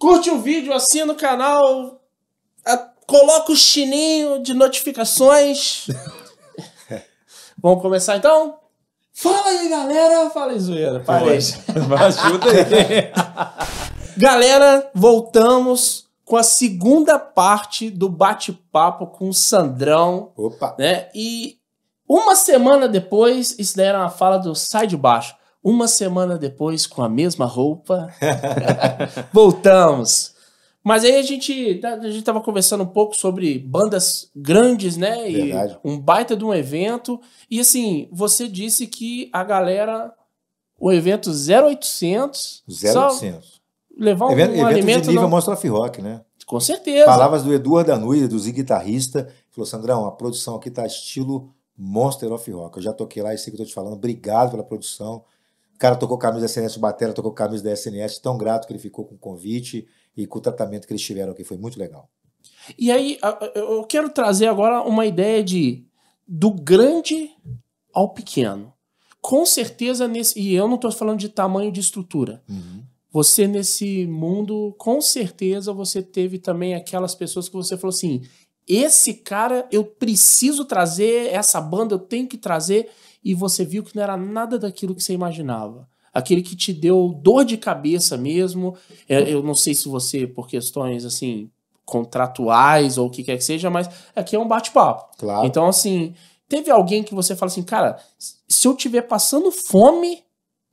Curte o vídeo, assina o canal, a, coloca o chininho de notificações. Vamos começar então? Fala aí, galera! Fala aí, zoeira. Parei. Ajuda aí. galera, voltamos com a segunda parte do bate-papo com o Sandrão. Opa! Né? E uma semana depois, isso daí era uma fala do Sai de Baixo. Uma semana depois, com a mesma roupa, voltamos. Mas aí a gente, a gente tava conversando um pouco sobre bandas grandes, né? E Verdade. um baita de um evento. E assim, você disse que a galera, o evento 0800, só 0800. levar um, Evento, um evento alimento de nível não... Mostra Rock, né? Com certeza. Palavras do Eduardo Danui, do Zig Guitarrista. Falou, Sandrão, a produção aqui tá estilo Monster of Rock. Eu já toquei lá e sei que eu tô te falando. Obrigado pela produção. O cara tocou camisa da SNS, o Batera tocou camisa da SNS. Tão grato que ele ficou com o convite e com o tratamento que eles tiveram aqui. Foi muito legal. E aí, eu quero trazer agora uma ideia de do grande ao pequeno. Com certeza, nesse. E eu não estou falando de tamanho de estrutura. Uhum. Você, nesse mundo, com certeza você teve também aquelas pessoas que você falou assim: esse cara eu preciso trazer, essa banda eu tenho que trazer, e você viu que não era nada daquilo que você imaginava. Aquele que te deu dor de cabeça mesmo. Eu não sei se você, por questões assim, contratuais ou o que quer que seja, mas aqui é um bate-papo. Claro. Então, assim, teve alguém que você fala assim, cara, se eu tiver passando fome,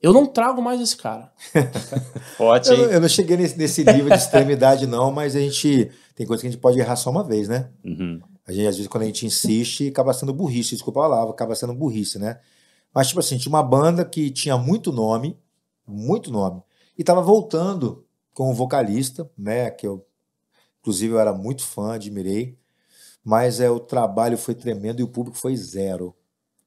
eu não trago mais esse cara. Ótimo. Eu, eu, não cheguei nesse, nesse nível de extremidade, não, mas a gente. Tem coisa que a gente pode errar só uma vez, né? Uhum. A gente, às vezes, quando a gente insiste, acaba sendo burrice, desculpa a palavra, acaba sendo burrice, né? Mas, tipo assim, tinha uma banda que tinha muito nome, muito nome, e tava voltando com um vocalista, né? Que eu, inclusive, eu era muito fã, admirei. Mas é, o trabalho foi tremendo e o público foi zero.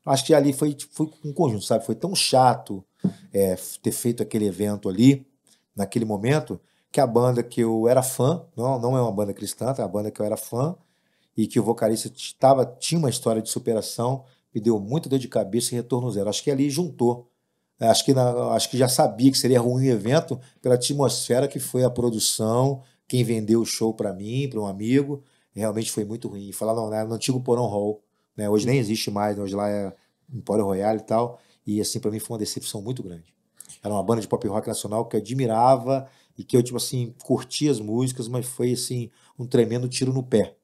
Acho que ali foi, foi um conjunto, sabe? Foi tão chato é, ter feito aquele evento ali, naquele momento, que a banda que eu era fã, não, não é uma banda cristã, é uma banda que eu era fã, e que o vocalista tava, tinha uma história de superação, me deu muita dor de cabeça e retorno zero. Acho que ali juntou. Acho que, na, acho que já sabia que seria ruim o evento pela atmosfera que foi a produção, quem vendeu o show para mim, para um amigo, realmente foi muito ruim. Falar não, né, no antigo Porão Hall, né, hoje nem existe mais, hoje lá é Empório Royal e tal, e assim, para mim foi uma decepção muito grande. Era uma banda de pop rock nacional que eu admirava e que eu, tipo assim, curtia as músicas, mas foi, assim, um tremendo tiro no pé.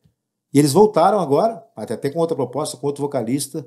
E eles voltaram agora, até, até com outra proposta, com outro vocalista,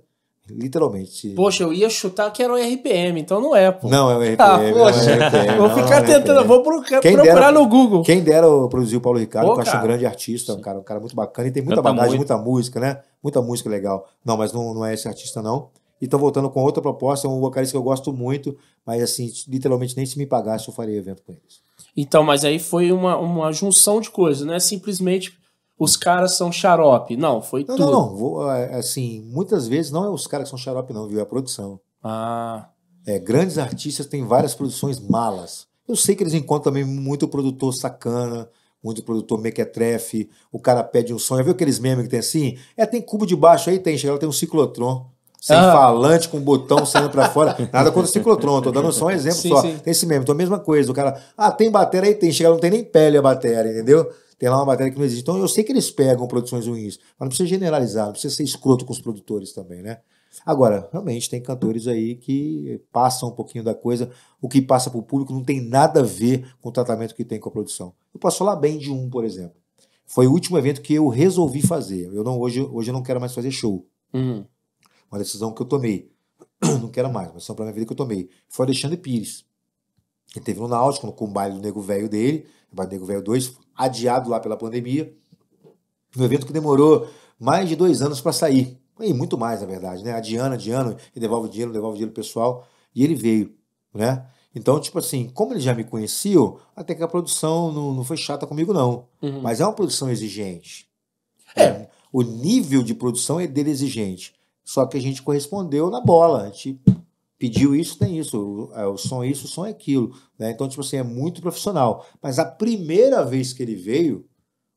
literalmente. Poxa, eu ia chutar que era o RPM, então não é, pô. Não é o RPM. Ah, poxa, é RPM, vou não, ficar não tentando, RPM. vou procurar, Quem procurar dera- no Google. Quem dera produzir o Paulo Ricardo, Pô, que eu acho um grande artista, um cara, um cara muito bacana e tem muita Canta bagagem, muito. muita música, né? Muita música legal. Não, mas não, não é esse artista, não. E tô voltando com outra proposta, um vocalista que eu gosto muito, mas assim, literalmente nem se me pagasse eu faria evento com eles. Então, mas aí foi uma, uma junção de coisas, não é simplesmente os caras são xarope. Não, foi Não, tudo. não, não. Vou, é, assim, muitas vezes não é os caras que são xarope, não, viu? É a produção. Ah, É, grandes artistas têm várias produções malas. Eu sei que eles encontram também muito produtor sacana, muito produtor mequetrefe, o cara pede um. Já viu aqueles memes que tem assim? É, tem cubo de baixo aí, tem. Chega lá, tem um ciclotron. Sem Ah. falante, com botão saindo pra fora. Nada contra o ciclotron, tô dando só um exemplo Sim, só. sim. Tem esse meme, então a mesma coisa. O cara, ah, tem bateria aí, tem. Chega lá, não tem nem pele a bateria, entendeu? Tem lá uma bateria que não existe. Então eu sei que eles pegam produções ruins, mas não precisa generalizar, não precisa ser escroto com os produtores também, né? Agora, realmente, tem cantores aí que passam um pouquinho da coisa. O que passa para o público não tem nada a ver com o tratamento que tem com a produção. Eu posso falar bem de um, por exemplo. Foi o último evento que eu resolvi fazer. Eu não, hoje, hoje eu não quero mais fazer show. hum. Uma decisão que eu tomei. Não quero mais, uma decisão para minha vida que eu tomei. Foi o Alexandre Pires. Ele teve no Náutico, com o baile do Nego Velho dele, o baile do Nego Velho 2, adiado lá pela pandemia. Um evento que demorou mais de dois anos para sair. E muito mais, na verdade, né? Adiando, adiando, e devolve dinheiro, devolve dinheiro pro pessoal. E ele veio, né? Então, tipo assim, como eles já me conheciam, até que a produção não, não foi chata comigo, não. Uhum. Mas é uma produção exigente. É. O nível de produção é dele exigente. Só que a gente correspondeu na bola. A gente pediu isso, tem isso. O, é, o som é isso, o som é aquilo. Né? Então, tipo assim, é muito profissional. Mas a primeira vez que ele veio,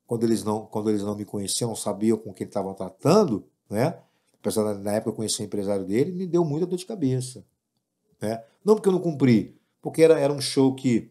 quando eles não, quando eles não me conheciam, não sabiam com quem estavam tratando, né? Apesar da- na época eu conheci o empresário dele, me deu muita dor de cabeça. Né? Não porque eu não cumpri, porque era, era um show que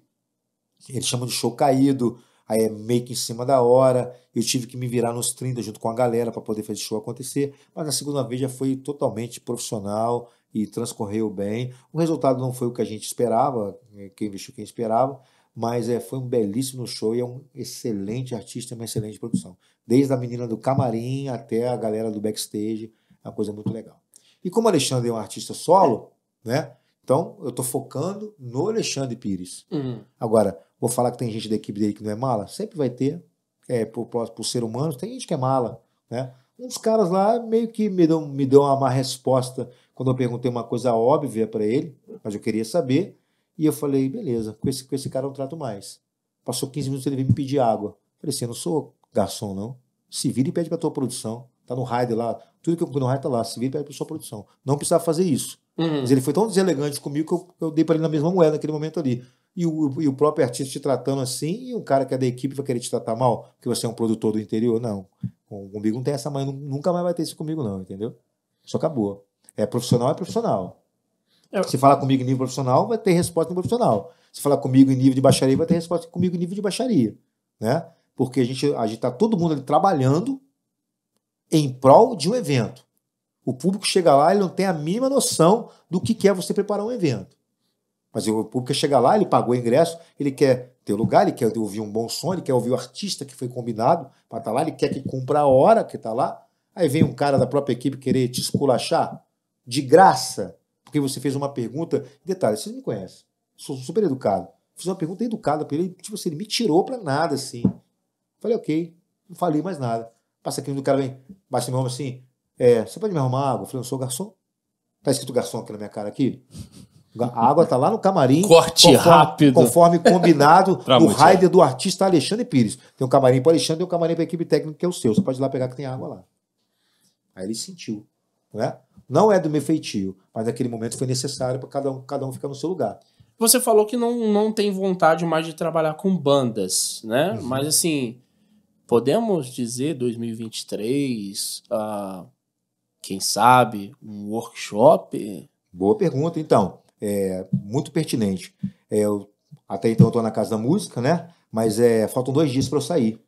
eles chamam de show caído. Aí é meio que em cima da hora. Eu tive que me virar nos 30 junto com a galera para poder fazer o show acontecer. Mas na segunda vez já foi totalmente profissional e transcorreu bem. O resultado não foi o que a gente esperava, né, quem investiu quem esperava, mas é, foi um belíssimo show e é um excelente artista, uma excelente produção. Desde a menina do camarim até a galera do backstage, é uma coisa muito legal. E como o Alexandre é um artista solo, né? Então eu estou focando no Alexandre Pires. Uhum. Agora, vou falar que tem gente da equipe dele que não é mala? Sempre vai ter. É, por, por ser humano, tem gente que é mala, né? Um dos caras lá meio que me deu, me deu uma má resposta quando eu perguntei uma coisa óbvia para ele, mas eu queria saber. E eu falei, beleza, com esse, com esse cara eu não trato mais. Passou 15 minutos ele veio me pedir água. Falei assim, eu não sou garçom, não. Se vira e pede pra tua produção. Tá no raid lá. Tudo que eu no raid tá lá. Se vira e pede pra sua produção. Não precisava fazer isso. Uhum. Mas ele foi tão deselegante comigo que eu, eu dei para ele na mesma moeda naquele momento ali. E o, e o próprio artista te tratando assim, e um cara que é da equipe vai querer te tratar mal, porque você é um produtor do interior. Não. Comigo não tem essa mãe, nunca mais vai ter isso comigo, não, entendeu? Só acabou. É profissional, é profissional. Eu... Se falar comigo em nível profissional, vai ter resposta em profissional. Se falar comigo em nível de baixaria, vai ter resposta comigo em nível de baixaria. Né? Porque a gente a está todo mundo ali trabalhando em prol de um evento. O público chega lá, ele não tem a mínima noção do que é você preparar um evento. Mas o público chega lá, ele pagou o ingresso, ele quer ter lugar, ele quer ouvir um bom som, ele quer ouvir o artista que foi combinado para estar tá lá, ele quer que cumpra a hora que está lá. Aí vem um cara da própria equipe querer te esculachar de graça, porque você fez uma pergunta. Detalhe, vocês me conhecem, sou super educado. Fiz uma pergunta educada para ele, tipo assim, ele me tirou para nada assim. Falei, ok, não falei mais nada. Passa aqui do cara vem, baixa meu ombro assim, é, você pode me arrumar água? Eu falei, eu sou garçom. Tá escrito garçom aqui na minha cara aqui? A água tá lá no camarim. Corte conforme, rápido. Conforme combinado no muito, rider do artista Alexandre Pires. Tem um camarim para Alexandre e um camarim para a equipe técnica que é o seu. Você pode ir lá pegar que tem água lá. Aí ele sentiu. Né? Não é do meu feitio, mas naquele momento foi necessário para cada um, cada um ficar no seu lugar. Você falou que não, não tem vontade mais de trabalhar com bandas, né? Uhum. Mas assim, podemos dizer 2023, uh, quem sabe, um workshop? Boa pergunta, então. É muito pertinente. É, eu, até então eu estou na Casa da Música, né? Mas é, faltam dois dias para eu sair.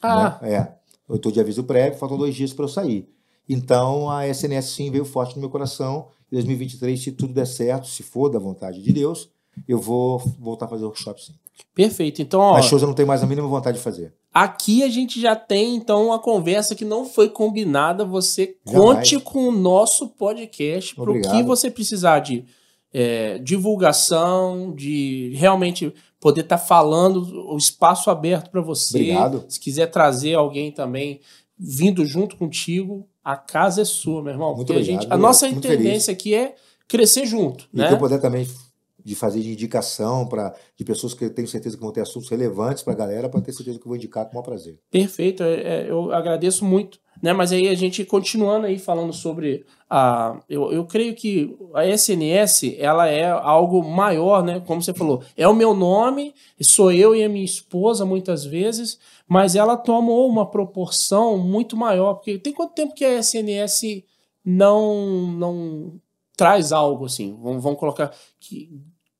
Ah. Né? É. Eu estou de aviso prévio, faltam dois dias para eu sair. Então a SNS sim veio forte no meu coração. Em 2023, se tudo der certo, se for da vontade de Deus, eu vou voltar a fazer workshop sim. Perfeito. Então, ó, Mas shows eu não tenho mais a mínima vontade de fazer. aqui a gente já tem então uma conversa que não foi combinada. Você Jamais. conte com o nosso podcast para o que você precisar de é, divulgação, de realmente poder estar falando, o espaço aberto para você. Obrigado. Se quiser trazer alguém também vindo junto contigo, a casa é sua, meu irmão. Muito Porque a, obrigado, gente, a obrigado. nossa Muito tendência aqui é crescer junto, E né? que eu puder também de fazer de indicação para de pessoas que eu tenho certeza que vão ter assuntos relevantes para a galera, para ter certeza que eu vou indicar com o maior prazer. Perfeito, é, é, eu agradeço muito. Né? Mas aí a gente continuando aí falando sobre a. Eu, eu creio que a SNS ela é algo maior, né? Como você falou, é o meu nome, sou eu e a minha esposa muitas vezes, mas ela tomou uma proporção muito maior. Porque tem quanto tempo que a SNS não, não traz algo assim? Vamos, vamos colocar que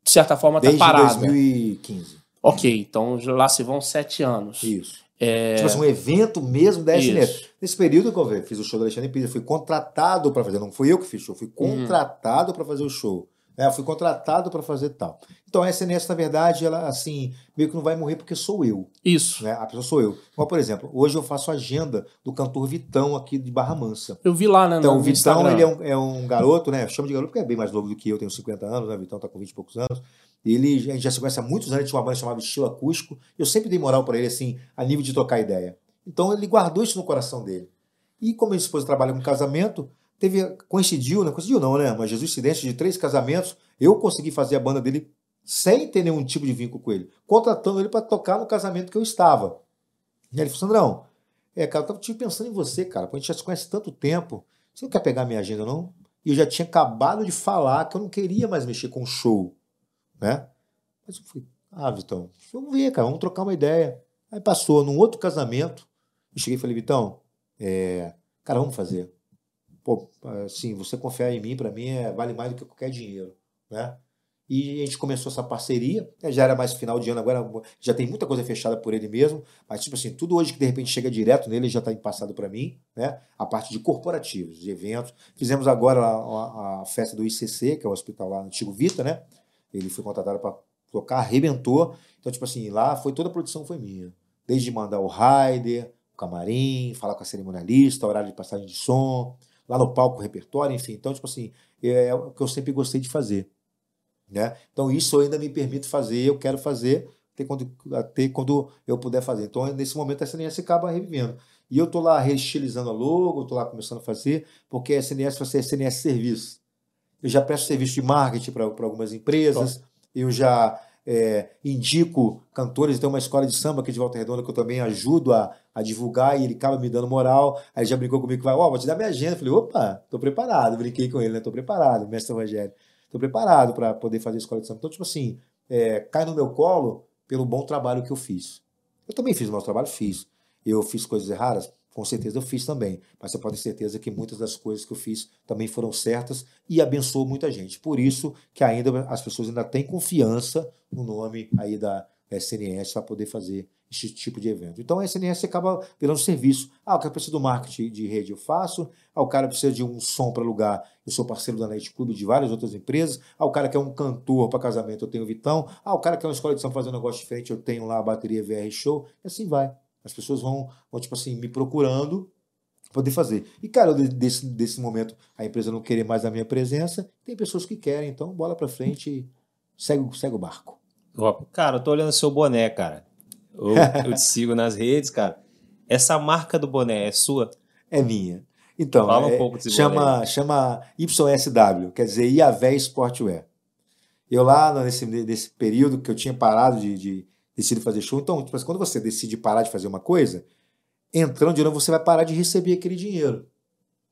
de certa forma está parada. 2015. Ok, então lá se vão sete anos. Isso. É, Tipo assim, um evento mesmo da. Isso. Nesse período que eu fiz o show do Alexandre Pires, eu fui contratado para fazer. Não fui eu que fiz o show, fui Uhum. contratado para fazer o show. É, eu fui contratado para fazer tal. Então a SNS, na verdade, ela assim, meio que não vai morrer porque sou eu. Isso. Né? A pessoa sou eu. Como, por exemplo, hoje eu faço agenda do cantor Vitão aqui de Barra Mansa. Eu vi lá, né? Então, o Vitão, Instagram. ele é um, é um garoto, né? Eu chamo de garoto porque é bem mais novo do que eu, tenho 50 anos, né? O Vitão tá com 20 e poucos anos. Ele, a gente já se conhece há muitos anos, ele tinha uma banda chamada Estilo Acústico. Eu sempre dei moral para ele, assim, a nível de trocar ideia. Então, ele guardou isso no coração dele. E como minha esposa trabalha com casamento, teve, coincidiu, não coincidiu não, né? Mas Jesus Incidente de três casamentos, eu consegui fazer a banda dele sem ter nenhum tipo de vínculo com ele, contratando ele para tocar no casamento que eu estava. E ele falou, Sandrão, é, cara, eu tava pensando em você, cara, porque a gente já se conhece tanto tempo. Você não quer pegar minha agenda, não? E eu já tinha acabado de falar que eu não queria mais mexer com show, né? Mas eu falei, ah, Vitão, vamos ver, cara, vamos trocar uma ideia. Aí passou num outro casamento, eu cheguei e falei, Vitão, é, cara, vamos fazer. Pô, assim, você confiar em mim, para mim, é, vale mais do que qualquer dinheiro, né? E a gente começou essa parceria, né, já era mais final de ano, agora já tem muita coisa fechada por ele mesmo, mas tipo assim, tudo hoje que de repente chega direto nele já está passado para mim, né? A parte de corporativos, de eventos. Fizemos agora a, a, a, festa do ICC, que é o hospital lá no Antigo Vita, né? Ele foi contratado para tocar, arrebentou. Então, tipo assim, lá foi toda a produção foi minha. Desde mandar o rider, o camarim, falar com a cerimonialista, horário de passagem de som, lá no palco, repertório, enfim. Então, tipo assim, é o que eu sempre gostei de fazer. Né? Então, isso eu ainda me permito fazer, eu quero fazer até quando, até quando eu puder fazer. Então, nesse momento, a SNS acaba revivendo. E eu estou lá reestilizando a logo, estou lá começando a fazer, porque a SNS vai ser SNS Serviço. Eu já presto serviço de marketing para algumas empresas, eu já é, indico cantores, tem uma escola de samba aqui de Volta Redonda que eu também ajudo a, a divulgar e ele acaba me dando moral. Aí já brincou comigo que vai, ó, oh, vou te dar minha agenda. Eu falei, opa, tô preparado. Brinquei com ele, né? Tô preparado, mestre Rogério. Tô preparado para poder fazer escola de samba. Então, tipo assim, é, cai no meu colo pelo bom trabalho que eu fiz. Eu também fiz o meu trabalho, fiz. Eu fiz coisas erradas? Com certeza eu fiz também. Mas você pode ter certeza que muitas das coisas que eu fiz também foram certas e abençoou muita gente. Por isso que ainda as pessoas ainda têm confiança no nome aí da SNS para poder fazer esse tipo de evento. Então a SNS acaba virando serviço. Ah, o cara precisa do marketing de rede, eu faço. Ah, o cara precisa de um som para alugar, eu sou parceiro da Night Club de várias outras empresas. Ah, o cara quer um cantor para casamento, eu tenho o Vitão. Ah, o cara quer uma escola de som fazer um negócio diferente, eu tenho lá a bateria VR Show. E assim vai. As pessoas vão, vão tipo assim, me procurando poder fazer. E, cara, desse, desse momento, a empresa não querer mais a minha presença, tem pessoas que querem, então bola para frente e segue, segue o barco. Cara, eu tô olhando seu boné, cara. Eu, eu te sigo nas redes, cara. Essa marca do boné é sua? É minha. Então, Fala um é, pouco desse chama, boné. chama YSW, quer dizer Iavé Sportwear. Eu lá, nesse, nesse período que eu tinha parado de, de decide fazer show. Então, tipo, quando você decide parar de fazer uma coisa, entrando de novo, você vai parar de receber aquele dinheiro.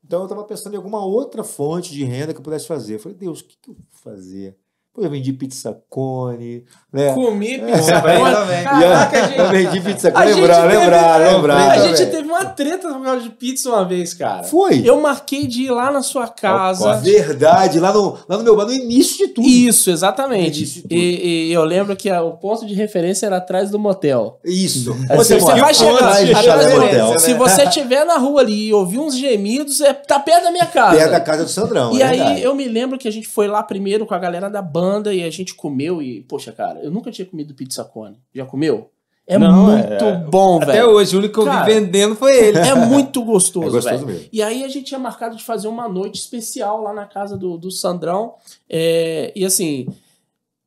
Então eu estava pensando em alguma outra fonte de renda que eu pudesse fazer. Eu falei, Deus, o que, que eu vou fazer? Pô, eu vendi pizza cone. Né? Comi é. pizza cone. Caraca, gente. Eu vendi pizza cone. Lembrar, lembrar, lembrar. A gente teve uma treta por causa de pizza uma vez, cara. Foi. Eu marquei de ir lá na sua casa. Verdade, lá no, lá no meu bar, no início de tudo. Isso, exatamente. De tudo. E, e, eu lembro que a, o ponto de referência era atrás do motel. Isso. Você, você vai chegar atrás do motel. Né? Se você estiver na rua ali e ouvir uns gemidos, é, tá perto da minha casa. Perto da casa do Sandrão. E é aí verdade. eu me lembro que a gente foi lá primeiro com a galera da banda banda e a gente comeu e, poxa, cara, eu nunca tinha comido pizza cone. Já comeu? É não, muito é, bom, velho. Até hoje, o único que eu vi vendendo foi ele. É muito gostoso, é gostoso mesmo. E aí a gente tinha marcado de fazer uma noite especial lá na casa do, do Sandrão. É, e assim,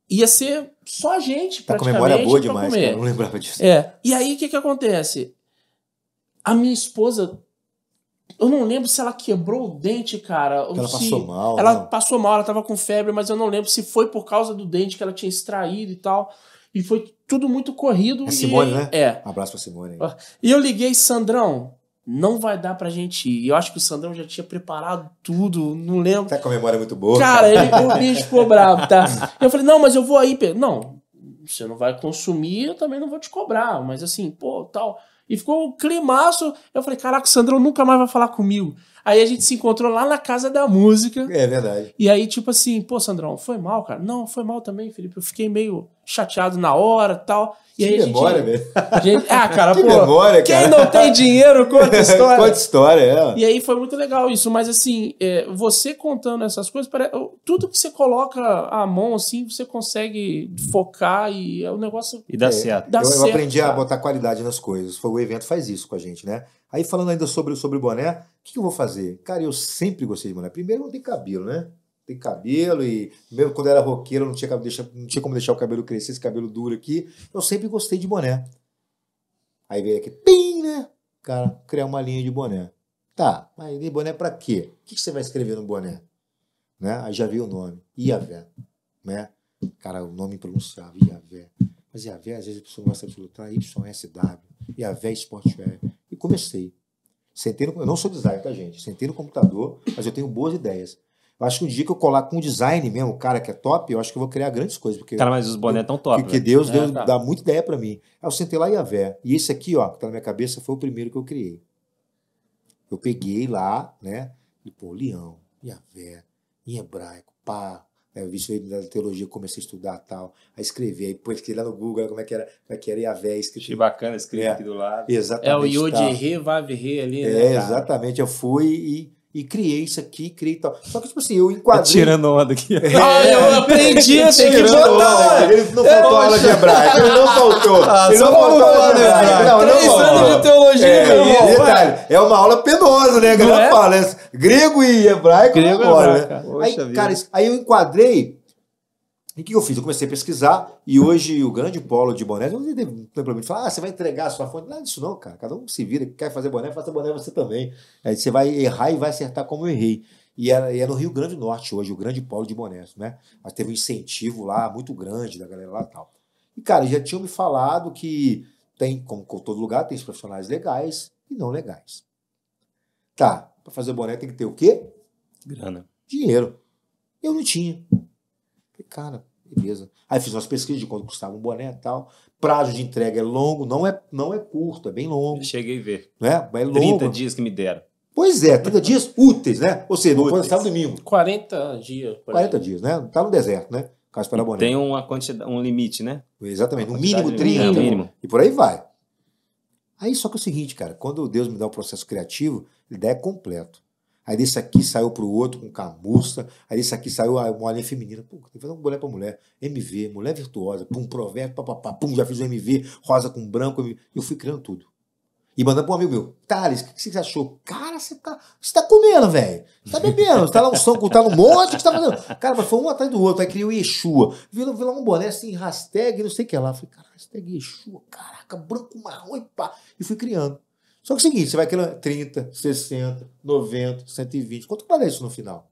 ia ser só a gente, tá praticamente. com memória boa demais, comer. cara. Não lembrava disso. É. E aí, o que que acontece? A minha esposa eu não lembro se ela quebrou o dente, cara. ela se... passou mal. Ela não. passou mal, ela tava com febre, mas eu não lembro se foi por causa do dente que ela tinha extraído e tal. E foi tudo muito corrido. É Simone, e... né? É. Um abraço pra Simone. E eu liguei, Sandrão, não vai dar pra gente ir. Eu acho que o Sandrão já tinha preparado tudo, não lembro. Tá com a memória muito boa. Cara, ele, o bicho ficou bravo, tá? Eu falei, não, mas eu vou aí. Não, você não vai consumir, eu também não vou te cobrar. Mas assim, pô, tal. E ficou um climaço. Eu falei, caraca, o Sandrão nunca mais vai falar comigo. Aí a gente se encontrou lá na Casa da Música. É verdade. E aí, tipo assim, pô, Sandrão, foi mal, cara? Não, foi mal também, Felipe. Eu fiquei meio chateado na hora e tal. E que aí memória, velho. Gente... Ah, cara, que pô. Memória, quem cara. não tem dinheiro, conta história. conta história, é. E aí foi muito legal isso. Mas assim, é, você contando essas coisas, tudo que você coloca a mão, assim, você consegue focar e é o negócio. E dá é, certo. Dá eu, certo, eu aprendi cara. a botar qualidade nas coisas. Foi o evento faz isso com a gente, né? Aí falando ainda sobre, sobre boné, o que, que eu vou fazer? Cara, eu sempre gostei de boné. Primeiro não tem cabelo, né? tem cabelo e mesmo quando era roqueiro não tinha, não tinha como deixar o cabelo crescer, esse cabelo duro aqui. Eu sempre gostei de boné. Aí veio aqui, pim, né? Cara, criar uma linha de boné. Tá, mas de boné para quê? O que você vai escrever no boné? Né? Aí já vi o nome, Iavé, né? Cara, o nome impronunciável, Iavé. Mas Iavé, às vezes a pessoa gosta de lutar, YSW, Iavé Sportwear. E comecei. Sentei no, eu não sou designer, tá, gente? Sentei no computador, mas eu tenho boas ideias. Eu acho que um dia que eu colar com um design mesmo, o cara que é top, eu acho que eu vou criar grandes coisas. Porque cara, mas os bonés estão top. Porque né? Deus, Deus é, tá. dá muita ideia para mim. Aí eu sentei lá e a Vé. E esse aqui, ó, que tá na minha cabeça, foi o primeiro que eu criei. Eu peguei lá, né? E, pô, leão, Iavé, em hebraico, pá, né, eu vi isso aí da teologia, comecei a estudar tal, a escrever, aí depois fiquei lá no Google, como é que era, como é que era Iavé escrito. Achei bacana escrito É. aqui do lado. Exatamente. É o Yod. Re, Vav Re ali, né? É, exatamente. Eu fui e, e criei isso aqui, criei tal. Só que, tipo assim, eu enquadrei. Tá tirando onda aqui. Ah, eu aprendi, tem que Tirando botar. onda. Ele não faltou aula de hebraico. Ele não faltou. Ah, ele só não faltou aula de hebraico. Não, não Três faltou. anos de teologia, É, meu irmão. detalhe, é uma aula penosa, né? A galera é? fala, né? Grego e hebraico Grego e agora, hebraico, né? Poxa Aí, vida. cara, aí eu enquadrei. E o que eu fiz? Eu comecei a pesquisar e hoje o grande polo de boné, não tem não problema de falar, ah, você vai entregar a sua fonte. Nada disso não, cara. Cada um se vira, quer fazer boné, faça boné você também. Aí você vai errar e vai acertar como eu errei. E é, e é no Rio Grande do Norte hoje, o grande polo de bonés, né? Mas teve um incentivo lá muito grande da galera lá e tal. E, cara, já tinham me falado que tem, como com todo lugar, tem os profissionais legais e não legais. Tá, para fazer boné tem que ter o quê? Grana. dinheiro. Eu não tinha. Cara, beleza. Aí fiz umas pesquisas de quanto custava um boné e tal. Prazo de entrega é longo, não é, não é curto, é bem longo. Eu cheguei a ver. Né? É 30 longo. dias que me deram. Pois é, 30 dias úteis, né? Ou seja, não Úteis. sábado domingo. 40 dias. por aí. 40 dias, né? Tá no deserto, né? Caso para boné. Tem uma quantidade, um limite, né? Exatamente, no mínimo de- 30. É, mínimo. E por aí vai. Aí só que é o seguinte, cara, quando Deus me dá um processo criativo, ele dá é completo. Aí desse aqui saiu pro outro com camurça, aí desse aqui saiu a uma linha feminina. Pô, tem que fazer um boné pra mulher. MV, mulher virtuosa, pum, provérbio, papapá, pum, já fiz o MV, rosa com branco. MV. Eu fui criando tudo. E mandando pra um amigo meu, Thales, o que você achou? Cara, você tá, você tá comendo, velho. Você tá bebendo, você tá lá no sangue, tá no monte, o que você tá fazendo? Cara, mas foi um atrás do outro. Aí criei o Yeshua. Vi, lá- vi lá um boné assim, hashtag, não sei o que lá. Falei, cara, hashtag Yeshua, caraca, branco, marrom e pá. E fui criando. Só que é o seguinte, você vai criando 30, 60, 90, 120. Quanto vale isso no final?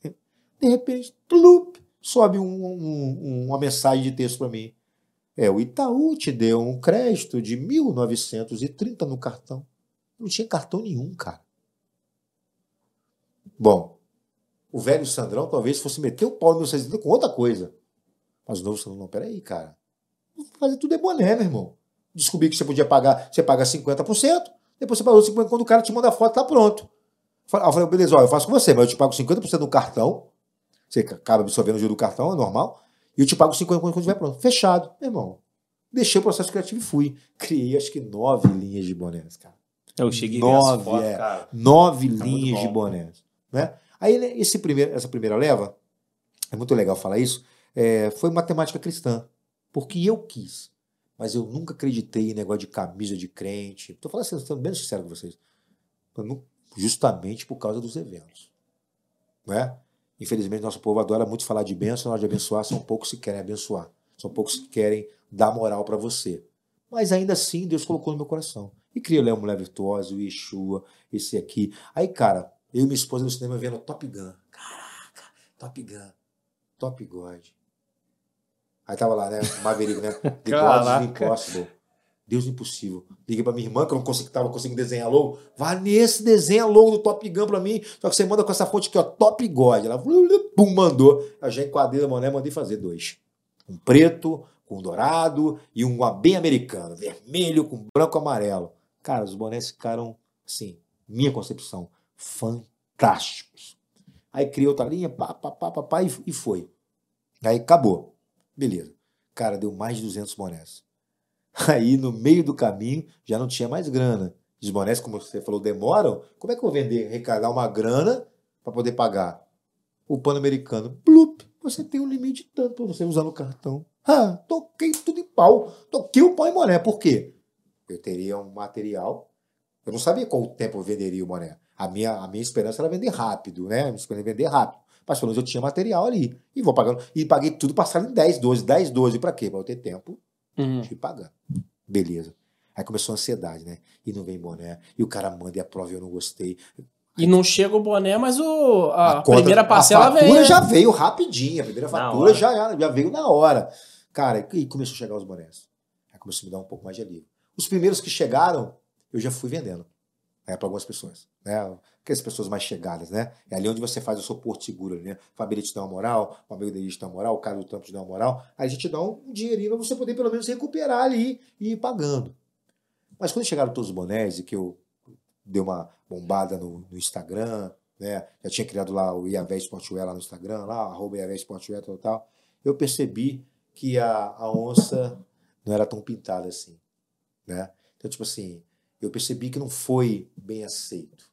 De repente, plup, sobe um- um- uma mensagem de texto para mim. É, o Itaú te deu um crédito de 1.930 no cartão. Não tinha cartão nenhum, cara. Bom, o velho Sandrão talvez fosse meter o pau no meu 630 com outra coisa. Mas o novo Sandrão, não, peraí, cara. Fazer tudo é boné, meu irmão. Descobri que você podia pagar, você paga 50%, depois você paga os 50% quando o cara te manda a foto, tá pronto. Eu falei, beleza, ó, eu faço com você, mas eu te pago 50% do cartão, você acaba absorvendo o juro do cartão, é normal, e eu te pago 50% quando estiver pronto. Fechado, meu irmão. Deixei o processo criativo e fui. Criei acho que nove linhas de bonés, cara. Eu cheguei Nove, fotos, é. cara. Nove Tá linhas de bonés. Né? Aí esse primeiro, essa primeira leva, é muito legal falar isso, é, foi matemática cristã. Porque eu quis. Mas eu nunca acreditei em negócio de camisa de crente. Estou falando assim, sendo bem sincero com vocês. Justamente por causa dos eventos. Né? Infelizmente, nosso povo adora muito falar de bênção, na hora de abençoar, são poucos que querem abençoar. São poucos que querem dar moral para você. Mas ainda assim, Deus colocou no meu coração. E criei o Léo Mulher Virtuosa, o Yeshua, esse aqui. Aí, cara, eu e minha esposa no cinema vendo Top Gun. Caraca, Top Gun. Top God. Aí tava lá, né? Maverick, né? The Caraca. is Impossible. Deus impossível. Liguei pra minha irmã, que eu não consegui, tava conseguindo desenhar logo. Vai nesse, desenha logo do Top Gun pra mim. Só que você manda com essa fonte aqui, ó, Top God. Ela pum, mandou. Eu já enquadrei a mané, mandei fazer dois. Um preto com dourado e um bem americano. Vermelho com branco e amarelo. Cara, os bonés ficaram, assim, minha concepção, fantásticos. Aí criei outra linha, pá, pá, pá, pá, pá, e, e foi. Aí acabou. Beleza. Cara, deu mais de 200 bonés. Aí, no meio do caminho, já não tinha mais grana. Os bonés, como você falou, demoram. Como é que eu vou vender, arrecadar uma grana para poder pagar? O Pan-Americano, blup, você tem um limite de tanto para você usar no cartão. Ah, toquei tudo em pau. Toquei o pau em boné. Por quê? Eu teria um material. Eu não sabia qual tempo eu venderia o boné. A minha, a minha esperança era vender rápido, né? A minha esperança era vender rápido. Mas pelo menos eu tinha material ali. E vou pagando. E paguei tudo passado em 10, 12, 10, 12. Para quê? Para eu ter tempo Uhum. de pagando. Beleza. Aí começou a ansiedade, né? E não vem boné. E o cara manda e aprova e eu não gostei. E não chega o boné, mas o, a, conta- primeira parcela a fatura vem. né? já veio rapidinho. A primeira fatura já, já veio na hora. Cara, e começou a chegar os bonés. Aí começou a me dar um pouco mais de alívio. Os primeiros que chegaram, eu já fui vendendo. Né, para algumas pessoas. Né? Aquelas pessoas mais chegadas, né? É ali onde você faz o seu porto seguro, né? O Fabrício te dá uma moral, o amigo dele te dá uma moral, o cara do trampo te dá uma moral. Aí a gente dá um dinheirinho para você poder pelo menos recuperar ali e ir pagando. Mas quando chegaram todos os bonés e que eu dei uma bombada no, no Instagram, né? Já tinha criado lá o Iavé lá no Instagram, lá, arroba Iavé Sportwear, tal, tal. Eu percebi que a, a onça não era tão pintada assim, né? Então, tipo assim, eu percebi que não foi bem aceito.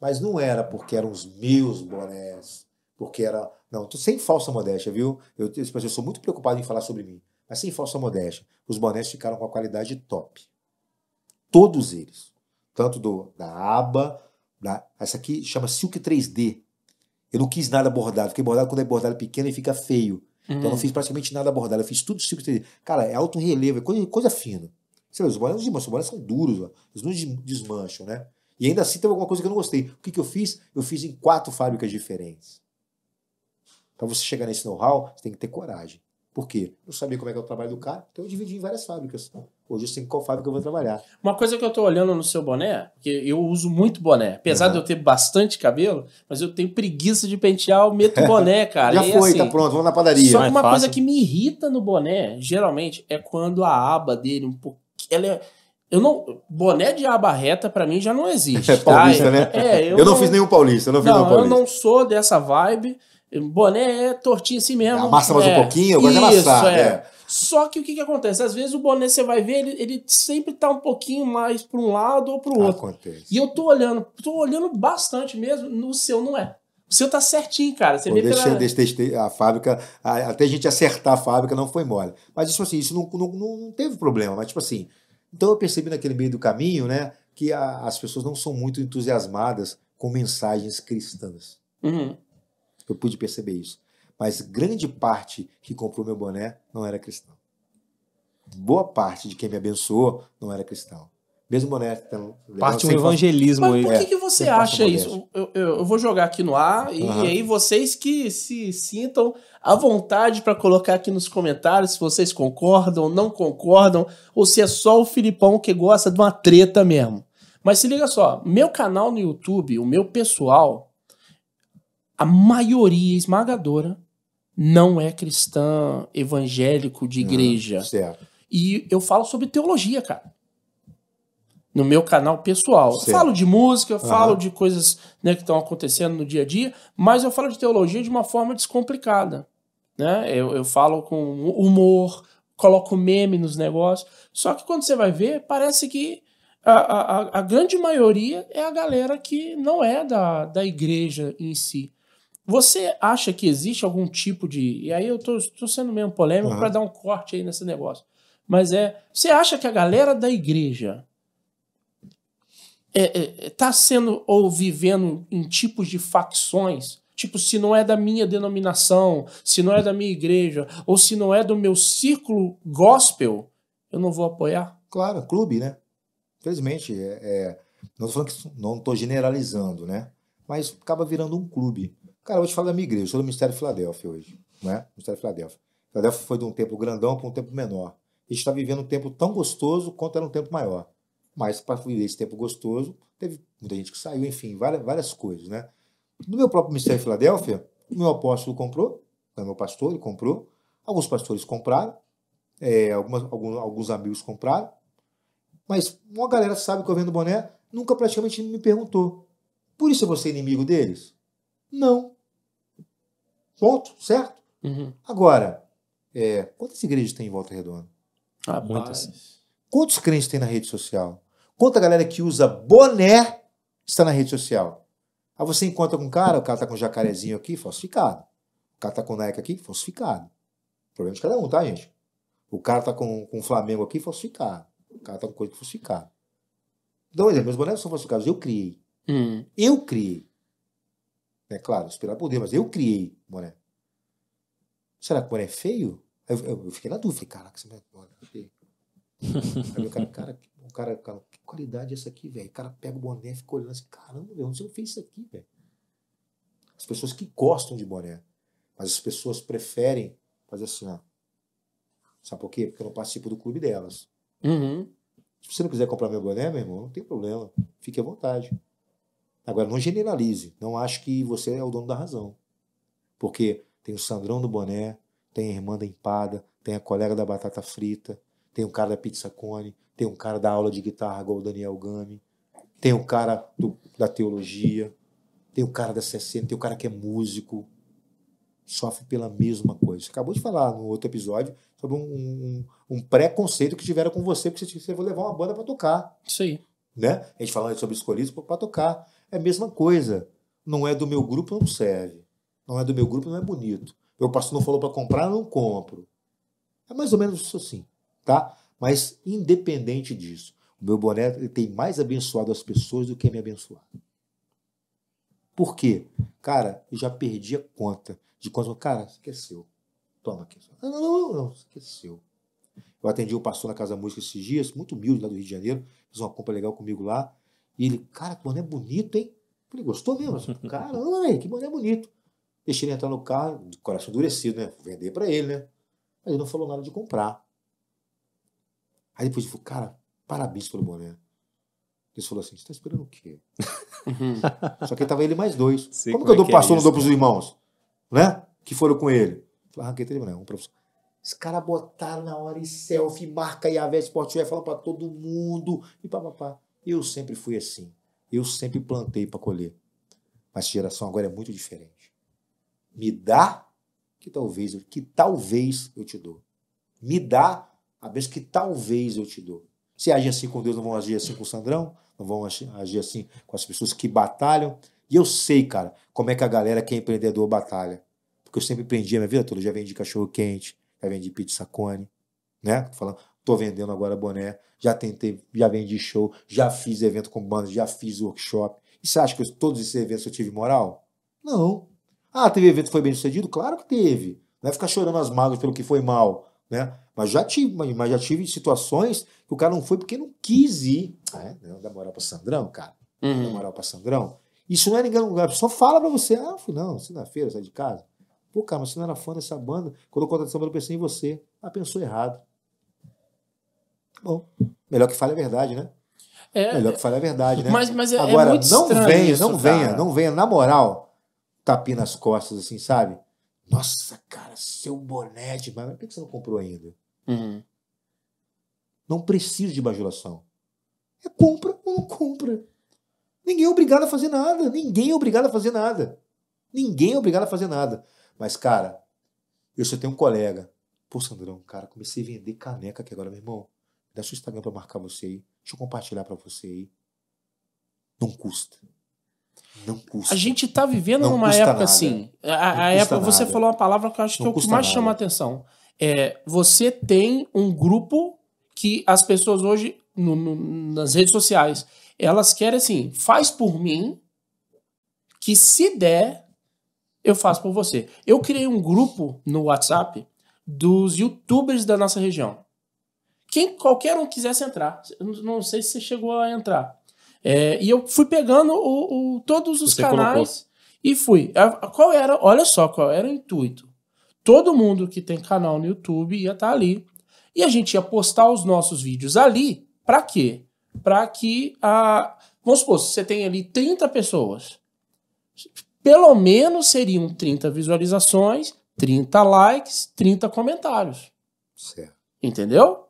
Mas não era porque eram os meus bonés, porque era... Não, tô sem falsa modéstia, viu? Eu, eu sou muito preocupado em falar sobre mim, mas sem falsa modéstia. Os bonés ficaram com a qualidade top. Todos eles. Tanto do, da aba, da, essa aqui chama Silk 3D. Eu não quis nada bordado, porque bordado quando é bordado pequeno e fica feio. Então eu não fiz praticamente nada bordado, eu fiz tudo Silk 3D. Cara, é alto relevo, é coisa, coisa fina. Você vê, os bonés não desmancham, os bonés são duros, ó. eles não desmancham, né? E ainda assim teve alguma coisa que eu não gostei. O que, que eu fiz? Eu fiz em quatro fábricas diferentes. Para você chegar nesse know-how, você tem que ter coragem. Por quê? Eu sabia como é que é o trabalho do cara, então eu dividi em várias fábricas. Hoje eu sei qual fábrica eu vou trabalhar. Uma coisa que eu tô olhando no seu boné, que eu uso muito boné, apesar uhum. de eu ter bastante cabelo, mas eu tenho preguiça de pentear, eu meto boné, cara. Já e foi, assim, tá pronto, vamos na padaria. Só que uma coisa que me irrita no boné, geralmente, é quando a aba dele um pouco. Ela é, eu não. Boné de aba reta pra mim já não existe. É paulista, tá? né? É, eu, eu não, não, fiz nenhum paulista, eu não fiz não, nenhum paulista. Eu não sou dessa vibe. Boné é tortinho assim mesmo. Amassa mais é, um pouquinho, eu gosto de amassar. É. é. Só que o que, que acontece? Às vezes o boné você vai ver, ele, ele sempre tá um pouquinho mais para um lado ou para o outro. Acontece. E eu tô olhando, tô olhando bastante mesmo, no seu não é. O seu tá certinho, cara. Você Pô, vê deixei, pela... deixei, a fábrica, até a gente acertar a fábrica não foi mole. Mas, tipo assim, isso não, não, não teve problema. Mas, tipo assim, então eu percebi naquele meio do caminho, né, que a, as pessoas não são muito entusiasmadas com mensagens cristãs. Uhum. Eu pude perceber isso. Mas grande parte que comprou meu boné não era cristão. Boa parte de quem me abençoou não era cristão. Mesmo boné. Então, parte um evangelismo aí. Mas por que, que você é, acha isso? Eu, eu, eu, vou jogar aqui no ar e uhum. aí vocês que se sintam à vontade para colocar aqui nos comentários se vocês concordam, não concordam, ou se é só o Filipão que gosta de uma treta mesmo. Mas se liga só, meu canal no YouTube, o meu pessoal, a maioria esmagadora não é cristã evangélico de igreja. certo. E eu falo sobre teologia, cara. No meu canal pessoal. Eu falo de música, eu uhum. falo de coisas né, que estão acontecendo no dia a dia, mas eu falo de teologia de uma forma descomplicada. Né? Eu, eu falo com humor, coloco meme nos negócios. Só que quando você vai ver, parece que a, a, a grande maioria é a galera que não é da, da igreja em si. Você acha que existe algum tipo de. E aí eu tô, tô sendo mesmo polêmico uhum. para dar um corte aí nesse negócio. Mas é. Você acha que a galera da igreja é, é, tá sendo ou vivendo em tipos de facções? Tipo, se não é da minha denominação, se não é da minha igreja, ou se não é do meu círculo gospel, eu não vou apoiar? Claro, clube, né? Infelizmente, é, é, não estou não estou generalizando, né? Mas acaba virando um clube. Cara, eu vou te falar da minha igreja, eu sou do Ministério Filadélfia hoje, né? Ministério Filadélfia. Filadélfia foi de um tempo grandão para um tempo menor. A gente está vivendo um tempo tão gostoso quanto era um tempo maior. Mas para viver esse tempo gostoso, teve muita gente que saiu, enfim, várias, várias coisas, né? No meu próprio Ministério de Filadélfia, o meu apóstolo comprou, o meu pastor, ele comprou, alguns pastores compraram, é, algumas, alguns, alguns amigos compraram, mas uma galera sabe que eu vendo boné, nunca praticamente me perguntou. Por isso eu vou ser inimigo deles? Não. Ponto, certo? Uhum. Agora, é, quantas igrejas tem em Volta Redonda? Ah, muitas. Quantos crentes tem na rede social? Quanta galera que usa boné está na rede social? Aí você encontra com um cara, o cara tá com um jacarezinho aqui, falsificado. O cara tá com Nike aqui, falsificado. Problema de cada um, tá, gente? O cara tá com, com um Flamengo aqui, falsificado. O cara tá com coisa falsificada. Então, exemplo, meus bonés são falsificados. Eu criei. Hum. Eu criei. É claro, inspirado por Deus, mas eu criei o boné. Será que o boné é feio? Eu, eu, eu fiquei na dúvida, falei, caraca, esse boné é feio. Aí o cara, cara, o cara, cara, que qualidade é essa aqui, velho? O cara pega o boné e fica olhando assim, caramba, velho, onde você fez isso aqui, velho? As pessoas que gostam de boné, mas as pessoas preferem fazer assim, ó. Sabe por quê? Porque eu não participo do clube delas. Uhum. Se você não quiser comprar meu boné, meu irmão, não tem problema. Fique à vontade. Agora, não generalize. Não acho que você é o dono da razão. Porque tem o Sandrão do Boné, tem a irmã da empada, tem a colega da batata frita, tem o cara da pizza cone, tem um cara da aula de guitarra igual o Daniel Gami, tem o cara do, da teologia. Tem o cara da CSN, tem o cara que é músico. Sofre pela mesma coisa. Você acabou de falar no outro episódio sobre um, um, um preconceito que tiveram com você, porque você, você vai levar uma banda para tocar. Isso aí. Né? A gente falando sobre escolhidos para tocar. É a mesma coisa. Não é do meu grupo, não serve. Não é do meu grupo, não é bonito. Meu pastor não falou para comprar, não compro. É mais ou menos isso assim, tá? Mas independente disso, o meu boné ele tem mais abençoado as pessoas do que me abençoar. Por quê? Cara, eu já perdi a conta de quando. Cara, esqueceu. Toma aqui. Não, não, não, não, esqueceu. Eu atendi o pastor na Casa Música esses dias, muito humilde lá do Rio de Janeiro, fez uma compra legal comigo lá. E ele, cara, que boné bonito, hein? Falei, gostou mesmo? Caramba, que boné bonito. Deixei ele entrar no carro, coração endurecido, né? Vender para ele, né? Mas ele não falou nada de comprar. Aí depois ele falou, cara, parabéns pelo boné. Ele falou assim: você tá esperando o quê? Uhum. Só que tava ele mais dois. Sei como, como que eu dou é pastor, é não dou pros irmãos? Né? Que foram com ele. Falei, arranquei teve, né? Um professor. Os caras botaram na hora em selfie, marca Yahvé Sportwear, fala para todo mundo e papapá. Eu sempre fui assim. Eu sempre plantei para colher. Mas a geração agora é muito diferente. Me dá que talvez, que talvez eu te dou. Me dá a vez que talvez eu te dou. Se agir assim com Deus, não vão agir assim com o Sandrão, não vão agir assim com as pessoas que batalham. E eu sei, cara, como é que a galera que é empreendedor batalha. Porque eu sempre empreendi a minha vida toda. Já vendi cachorro quente, já vendi pizza cone, né? Tô falando, tô vendendo agora boné, já tentei, já vendi show, já fiz evento com banda, já fiz workshop. E você acha que eu, todos esses eventos eu tive moral? Não. Ah, teve evento que foi bem sucedido? Claro que teve. Não é ficar chorando as mágoas pelo que foi mal. Né? Mas já tive, mas já tive situações que o cara não foi porque não quis ir. É? Não dá moral pra Sandrão, cara. Uhum. Não dá moral pra Sandrão. Isso não é ninguém lugar. Só fala pra você. Ah, fui não, segunda-feira, sai de casa. Pô, cara, mas você não era fã dessa banda. Quando eu contratei essa banda, eu pensei em você. Ah, pensou errado. Tá bom. Melhor que fale a verdade, né? É, Melhor que fale a verdade, né? Mas, mas é, Agora, é não venha, isso, não venha, cara. não venha, na moral, tapinha nas costas, assim, sabe? Nossa, cara, seu boné de por que você não comprou ainda? Uhum. Não preciso de bajulação. É compra ou não compra. Ninguém é obrigado a fazer nada. Ninguém é obrigado a fazer nada. Ninguém é obrigado a fazer nada. Mas, cara, eu só tenho um colega. Pô, Sandrão, cara, comecei a vender caneca aqui agora, meu irmão. Dá seu Instagram pra marcar você aí. Deixa eu compartilhar pra você aí. Não custa. Não custa. A gente está vivendo não numa época nada. assim. A, a época, você falou uma palavra que eu acho que é o que mais nada. chama a atenção. É, você tem um grupo que as pessoas hoje, no, no, nas redes sociais, elas querem assim, faz por mim, que se der, eu faço por você. Eu criei um grupo no WhatsApp dos youtubers da nossa região. Quem qualquer um quisesse entrar. Não sei se você chegou a entrar. É, e eu fui pegando o, o todos os Você canais colocou. e fui. Qual era? Olha só qual era o intuito. Todo mundo que tem canal no YouTube ia estar tá ali. E a gente ia postar os nossos vídeos ali. Para quê? Para que a. Vamos supor, você tem ali 30 pessoas. Pelo menos seriam 30 visualizações, 30 likes, 30 comentários. Certo. Entendeu?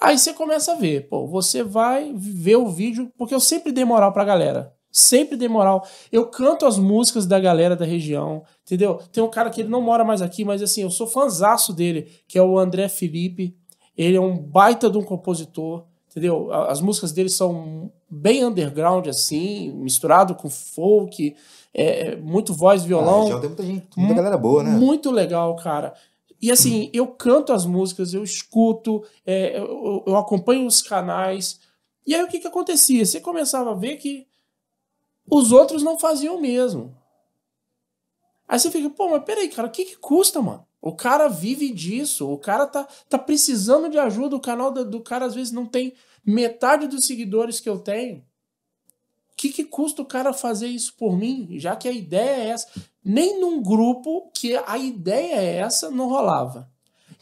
Aí você começa a ver, pô, você vai ver o vídeo, porque eu sempre dei moral pra galera. Sempre dei moral. Eu canto as músicas da galera da região, entendeu? Tem um cara que ele não mora mais aqui, mas assim, eu sou fanzaço dele, que é o André Felipe. Ele é um baita de um compositor, entendeu? As músicas dele são bem underground, assim, misturado com folk, é, muito voz, violão. Ah, tem muita gente, muita galera boa, né? Muito legal, cara. E assim, eu canto as músicas, eu escuto, é, eu, eu, acompanho os canais. E aí o que, que acontecia? Você começava a ver que os outros não faziam o mesmo. Aí você fica, pô, mas peraí, cara, o que, que custa, mano? O cara vive disso, o cara tá, tá precisando de ajuda, o canal do, do cara às vezes não tem metade dos seguidores que eu tenho. O que, que custa o cara fazer isso por mim? Já que a ideia é essa nem num grupo que a ideia é essa não rolava.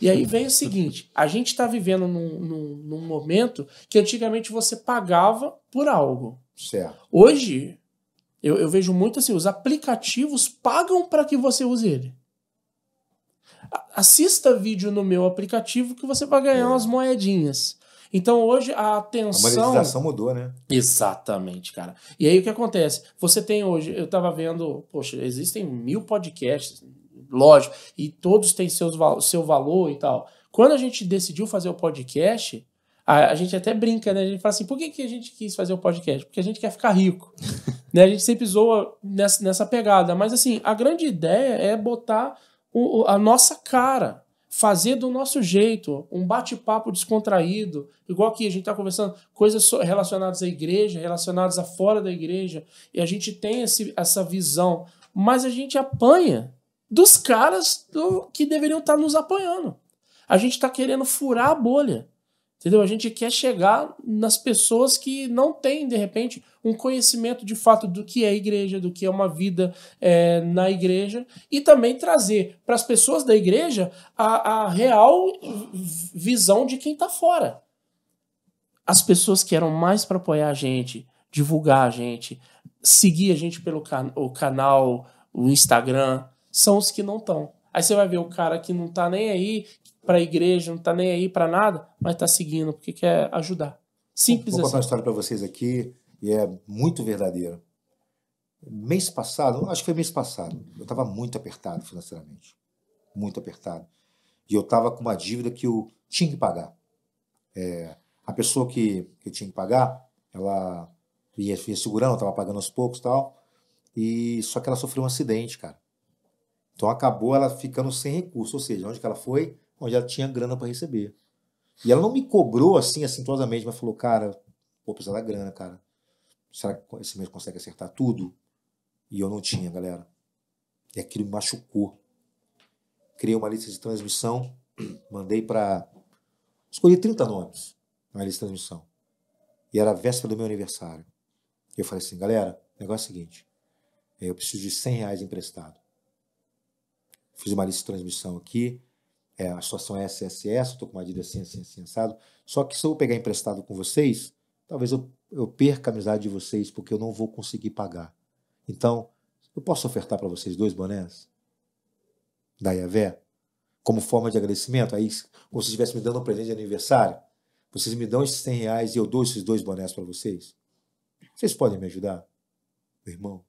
E aí vem o seguinte: a gente está vivendo num, num, num, momento que antigamente você pagava por algo. Certo. Hoje, eu, eu vejo muito assim: os aplicativos pagam para que você use ele. Assista vídeo no meu aplicativo que você vai ganhar é. umas moedinhas. Então hoje a A atenção. monetização mudou, né? Exatamente, cara. E aí o que acontece? Você tem hoje, eu tava vendo, poxa, existem mil podcasts, lógico, e todos têm seus, seu valor e tal. Quando a gente decidiu fazer o podcast, a, a gente até brinca, né? A gente fala assim, por que, que a gente quis fazer o podcast? Porque a gente quer ficar rico. né? A gente sempre zoa nessa, nessa pegada. Mas assim, a grande ideia é botar o- a nossa cara. Fazer do nosso jeito, um bate-papo descontraído, igual aqui a gente está conversando, coisas relacionadas à igreja, relacionadas a fora da igreja, e a gente tem esse- essa visão, mas a gente apanha dos caras do- que deveriam estar nos apanhando. A gente está querendo furar a bolha. Entendeu? A gente quer chegar nas pessoas que não têm, de repente, um conhecimento de fato do que é igreja, do que é uma vida é, na igreja, e também trazer para as pessoas da igreja a, a real visão de quem está fora. As pessoas que eram mais para apoiar a gente, divulgar a gente, seguir a gente pelo can o canal, o Instagram, são os que não estão. Aí você vai ver o cara que não tá nem aí pra igreja, não tá nem aí pra nada, mas tá seguindo porque quer ajudar. Simples Vou contar uma assim. história para vocês aqui e é muito verdadeira. Mês passado, acho que foi mês passado, eu estava muito apertado financeiramente. Muito apertado. E eu estava com uma dívida que eu tinha que pagar. É, a pessoa que, que eu tinha que pagar, ela ia, ia segurando, estava pagando aos poucos e tal. E só que ela sofreu um acidente, cara. Então acabou ela ficando sem recurso, ou seja, onde que ela foi? Onde ela tinha grana para receber. E ela não me cobrou assim, assintosamente, mas falou, cara, vou precisar da grana, cara. Será que esse mês consegue acertar tudo? E eu não tinha, galera. E aquilo me machucou. Criei uma lista de transmissão, mandei para. Escolhi 30 nomes na lista de transmissão. E era a véspera do meu aniversário. E eu falei assim, galera, o negócio é o seguinte: eu preciso de 100 reais emprestado. Fiz uma lista de transmissão aqui, é, a situação é essa, essa, essa, tô com uma dívida assim, assim, assim, assado. Só que se eu pegar emprestado com vocês, talvez eu, eu perca a amizade de vocês, porque eu não vou conseguir pagar. Então, eu posso ofertar para vocês dois bonés da Iavé, como forma de agradecimento? Aí, como se estivesse me dando um presente de aniversário, vocês me dão esses 100 reais e eu dou esses dois bonés para vocês? Vocês podem me ajudar? Meu irmão,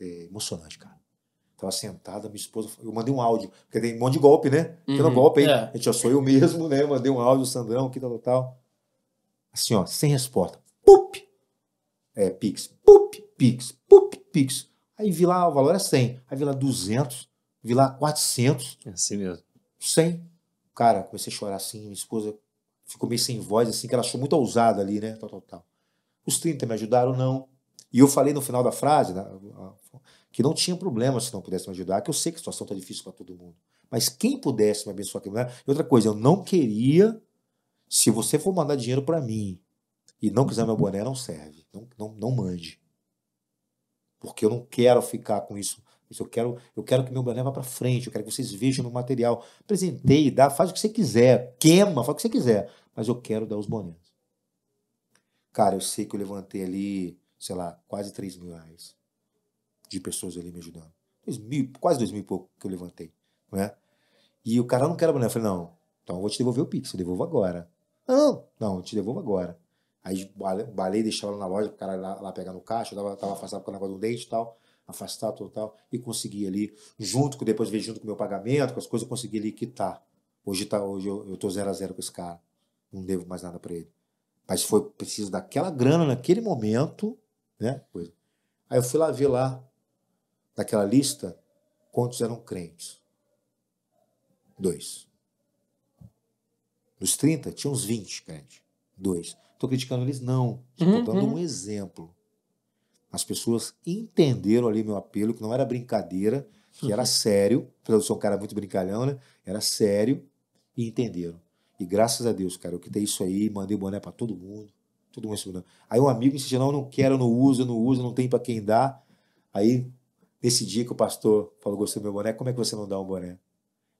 é emocionante, cara. Tava sentada, minha esposa. Eu mandei um áudio, porque tem um monte de golpe, né? Um Uhum, golpe aí. é. A gente já sou eu mesmo, né? Mandei um áudio, Sandrão, aqui, tal, tal, tal. Assim, ó, sem resposta. Pup! É, Pix. Pup! Pix. Pup! Pix. Aí vi lá, o valor é 100. Aí vi lá 200. Vi lá 400. É assim mesmo. 100. Cara, comecei a chorar assim. Minha esposa ficou meio sem voz, assim, que ela achou muito ousada ali, né? Tal, tal, tal. Os 30 me ajudaram, não. E eu falei no final da frase né, que não tinha problema se não pudesse me ajudar, que eu sei que a situação está difícil para todo mundo. Mas quem pudesse me abençoar? E outra coisa, eu não queria, se você for mandar dinheiro para mim e não quiser meu boné, não serve. Não, não, não mande. Porque eu não quero ficar com isso. Eu quero, eu quero que meu boné vá para frente, eu quero que vocês vejam no material. Apresentei, dá, faz o que você quiser, queima, faz o que você quiser. Mas eu quero dar os bonés. Cara, eu sei que eu levantei ali, sei lá, quase 3 mil reais de pessoas ali me ajudando. Dois mil, quase 2 mil e pouco que eu levantei. Né? E o cara não quer boné. Eu falei, não, então eu vou te devolver o Pix, eu devolvo agora. Não, não, eu te devolvo agora. Aí balei, deixava lá na loja, o cara lá, lá pegar no caixa, tava, tava afastado com o negócio do dente e tal, afastado total, e consegui ali, junto com, depois veio junto com o meu pagamento, com as coisas, eu consegui ali quitar. Hoje, tá, hoje eu, eu tô zero a zero com esse cara. Não devo mais nada para ele. Mas foi preciso daquela grana naquele momento, né? Coisa. Aí eu fui lá ver lá, daquela lista, quantos eram crentes. Dois. Nos 30, tinha uns 20 crentes. Dois. Estou criticando eles? Não. Estou Uhum, dando uhum. um exemplo. As pessoas entenderam ali meu apelo, que não era brincadeira, que era sério. Eu ser um cara muito brincalhão, né? Era sério e entenderam. E graças a Deus, cara, eu quitei isso aí, mandei boné para todo mundo. Todo mundo. Aí um amigo insistiu, não, eu não quero, eu não uso, eu não uso, não tem para quem dar. Aí, nesse dia que o pastor falou, gostei do meu boné, como é que você não dá um boné?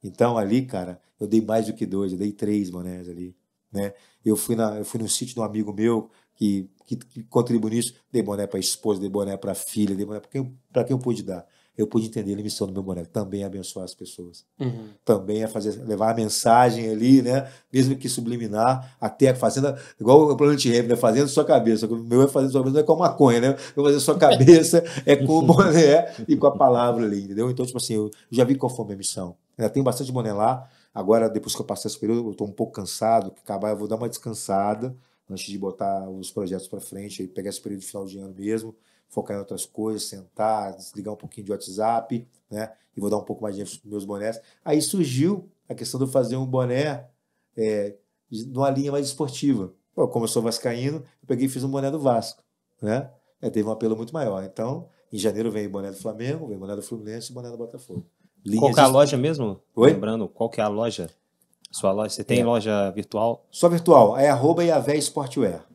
Então, ali, cara, eu dei mais do que dois, eu dei três bonés ali, né? Eu fui, na, eu fui no sítio de um amigo meu que, que, que nisso, dei boné para a esposa, dei boné para a filha, dei boné para quem, quem eu pude dar. Eu pude entender a missão do meu boné, também é abençoar as pessoas. Uhum. Também é fazer, levar a mensagem ali, né? Mesmo que subliminar, até fazendo, igual o Planet Ramp, né? Fazendo sua cabeça. O meu é fazendo sua cabeça, não é com a maconha, né? Eu fazer sua cabeça é com o boné e com a palavra ali, entendeu? Então, tipo assim, eu já vi qual foi a minha missão. Ainda tem bastante boné lá. Agora, depois que eu passei esse período, eu estou um pouco cansado, que acabar, eu vou dar uma descansada antes de botar os projetos para frente, e pegar esse período de final de ano mesmo focar em outras coisas, sentar, desligar um pouquinho de WhatsApp, né? E vou dar um pouco mais de ênfase para meus bonés. Aí surgiu a questão de eu fazer um boné é, numa linha mais esportiva. Pô, como eu sou vascaíno, eu peguei e fiz um boné do Vasco, né? É, teve um apelo muito maior. Então, em janeiro vem boné do Flamengo, vem boné do Fluminense e boné do Botafogo. Linha qual que é a loja mesmo? Oi? Lembrando, qual que é a loja? Sua loja? Você tem é. loja virtual? Só virtual. É arroba Iavé Sportwear.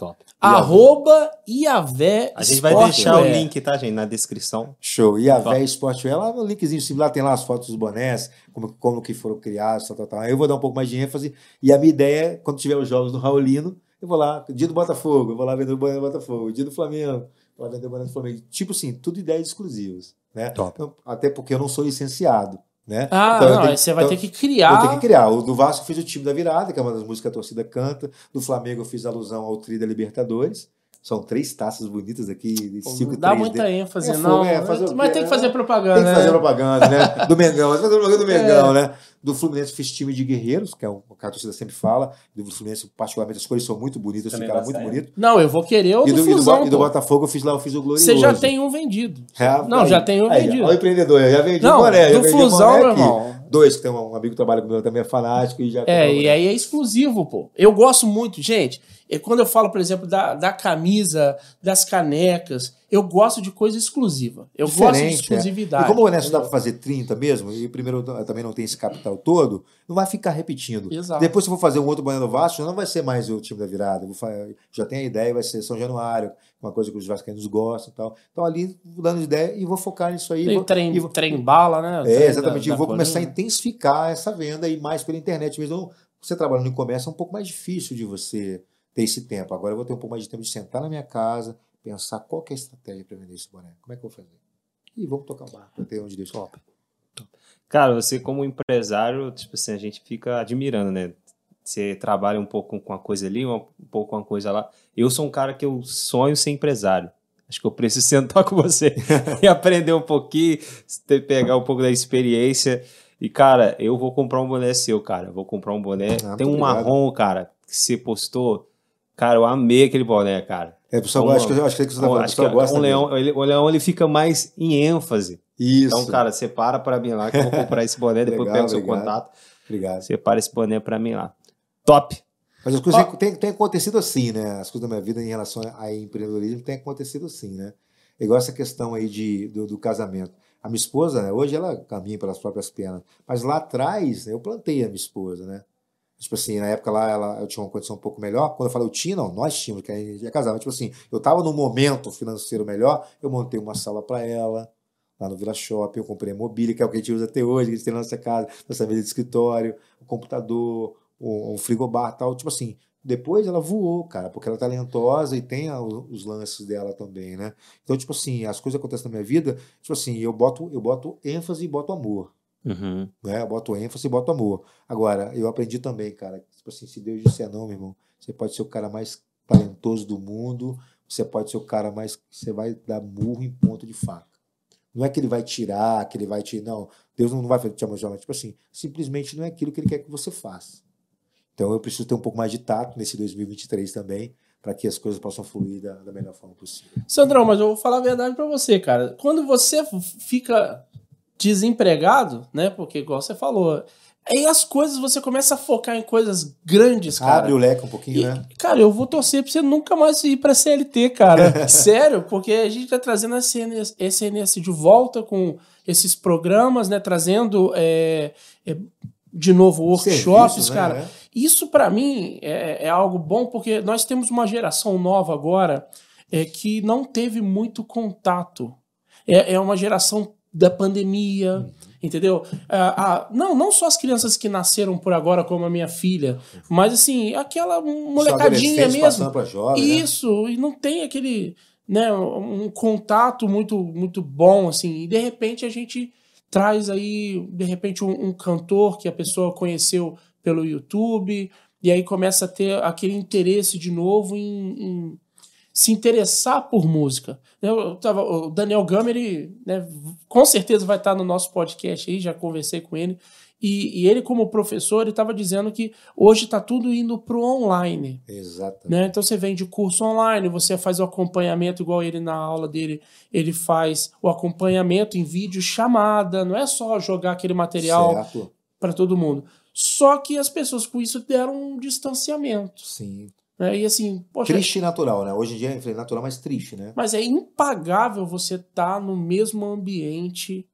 Top. Arroba Iavé A gente vai deixar o link, tá, gente, na descrição. Show. Iavé Sportwear, lá no linkzinho, lá tem lá as fotos dos bonés, como, como que foram criados, tal, tal, tal. Eu vou dar um pouco mais de ênfase. E a minha ideia é, quando tiver os jogos do Raulino, eu vou lá, dia do Botafogo, eu vou lá vender o boné do Botafogo, dia do Flamengo, vou lá vender o boné do Flamengo. Tipo assim, tudo ideias exclusivas. Né? Top. Então, até porque eu não sou licenciado. Né? Ah, então, não, tenho, você vai então, ter que criar. Vou ter que criar. O do Vasco eu fiz o time da virada, que é uma das músicas que a torcida canta. Do Flamengo eu fiz alusão ao Tri da Libertadores. São três taças bonitas aqui, de cinco Dá muita ênfase, é, não. É, fazer mas tem que fazer propaganda. Tem que fazer né? propaganda, né? Do Mengão, mas fazer propaganda do é. Mengão, é. né? Do Fluminense fiz time de guerreiros, que é o que a torcida sempre fala. Do Fluminense, particularmente, as cores são muito bonitas, Também ficaram muito bonitos. Não, eu vou querer o e do, do Flusão, e, do, e do Botafogo eu fiz lá, eu fiz o Glorioso. Você já tem um vendido. É, não, aí, já tem um aí, vendido. Olha o empreendedor, eu já vendi não, o boné. Do Flusão, meu irmão. Dois, que tem um amigo que trabalha comigo também, é fanático e já. É, e aí é exclusivo, pô. Eu gosto muito, gente. E quando eu falo, por exemplo, da, da camisa, das canecas, eu gosto de coisa exclusiva. Eu Diferente, gosto de é. exclusividade. É. E como o Honesto dá para fazer 30 mesmo, e primeiro também não tem esse capital todo, não vai ficar repetindo. Exato. Depois, se eu for fazer um outro Banana Vasco, não vai ser mais o time da virada. Já tem a ideia, vai ser São Januário, uma coisa que os vascaínos gostam e tal. Então, ali, dando de ideia, e vou focar nisso aí. Tem vou, trem, e vou, trem bala, né? É, exatamente. Da, da vou começar a intensificar essa venda aí mais pela internet mesmo. Então, você trabalhando em comércio é um pouco mais difícil de você ter esse tempo. Agora eu vou ter um pouco mais de tempo de sentar na minha casa, pensar qual é a estratégia para vender esse boné. Como é que eu vou fazer? E vamos tocar o barco até onde Deus Top. Cara, você como empresário, tipo assim, a gente fica admirando, né? Você trabalha um pouco com uma coisa ali, um pouco com uma coisa lá. Eu sou um cara que eu sonho ser empresário. Acho que eu preciso sentar com você e aprender um pouquinho, pegar um pouco da experiência. E, cara, eu vou comprar um boné seu, cara. Vou comprar um boné. Ah, Tem um obrigado. marrom, cara, que você postou. Cara, eu amei aquele boné, cara. É, o pessoal, acho, que, acho que você tá falando, acho que gosta um leão, ele, o leão ele fica mais em ênfase. Isso. Então, cara, separa para mim lá que eu vou comprar esse boné, depois Legal, pego o seu contato. Obrigado. Separa esse boné para mim lá. Top. Mas as coisas têm, têm, acontecido assim, né? As coisas da minha vida em relação a empreendedorismo têm acontecido assim, né? Igual essa questão aí de, do, do casamento. A minha esposa, né, hoje ela caminha pelas próprias pernas, mas lá atrás eu plantei a minha esposa, né? Tipo assim, na época lá ela, eu tinha uma condição um pouco melhor. Quando eu falei eu tinha, não, nós tínhamos, que a gente ia casar. Mas, tipo assim, eu tava num momento financeiro melhor, eu montei uma sala para ela, lá no Vila Shopping, eu comprei a mobília, que é o que a gente usa até hoje, que a gente tem na nossa casa, nossa mesa de escritório, o computador, um, um frigobar tal. Tipo assim, depois ela voou, cara, porque ela é talentosa e tem os lances dela também, né? Então, tipo assim, as coisas acontecem na minha vida, tipo assim, eu boto, eu boto ênfase e boto amor. Uhum. Né? Eu boto ênfase e boto amor. Agora, eu aprendi também, cara, tipo assim, se Deus disser não, meu irmão, você pode ser o cara mais talentoso do mundo, você pode ser o cara mais. Você vai dar murro em ponto de faca. Não é que ele vai tirar, que ele vai te. Não, Deus não vai te amaldiçoar, tipo assim, simplesmente não é aquilo que ele quer que você faça. Então eu preciso ter um pouco mais de tato nesse 2023 também, para que as coisas possam fluir da, da, melhor forma possível. Sandrão, mas eu vou falar a verdade para você, cara. Quando você fica desempregado, né? Porque, igual você falou, aí as coisas você começa a focar em coisas grandes, cara. Abre o leque um pouquinho, e, né? Cara, eu vou torcer pra você nunca mais ir pra CLT, cara. Sério, porque a gente tá trazendo a SNS, SNS de volta com esses programas, né? Trazendo é, é, de novo workshops, Serviço, né? cara. Né? Isso para mim é, é, algo bom porque nós temos uma geração nova agora é, que não teve muito contato. É, é uma geração da pandemia, entendeu? Ah, ah, não, não só as crianças que nasceram por agora, como a minha filha, mas assim, aquela molecadinha mesmo. Jovem, né? Isso, né? e não tem aquele. né, um contato muito muito bom assim, e de repente a gente traz aí de repente um, um cantor que a pessoa conheceu pelo YouTube e aí começa a ter aquele interesse de novo em, em se interessar por música. Eu tava, o Daniel Gama, ele né, com certeza vai estar no nosso podcast aí, já conversei com ele. E, e ele, como professor, ele estava dizendo que hoje está tudo indo para o online. Exatamente. Né? Então você vende curso online, você faz o acompanhamento, igual ele na aula dele, ele faz o acompanhamento em vídeo chamada, não é só jogar aquele material para todo mundo. Só que as pessoas com isso deram um distanciamento. Sim. Né? E assim, poxa, Triste e natural, né? Hoje em dia é natural, mas triste, né? Mas é impagável você estar tá no mesmo ambiente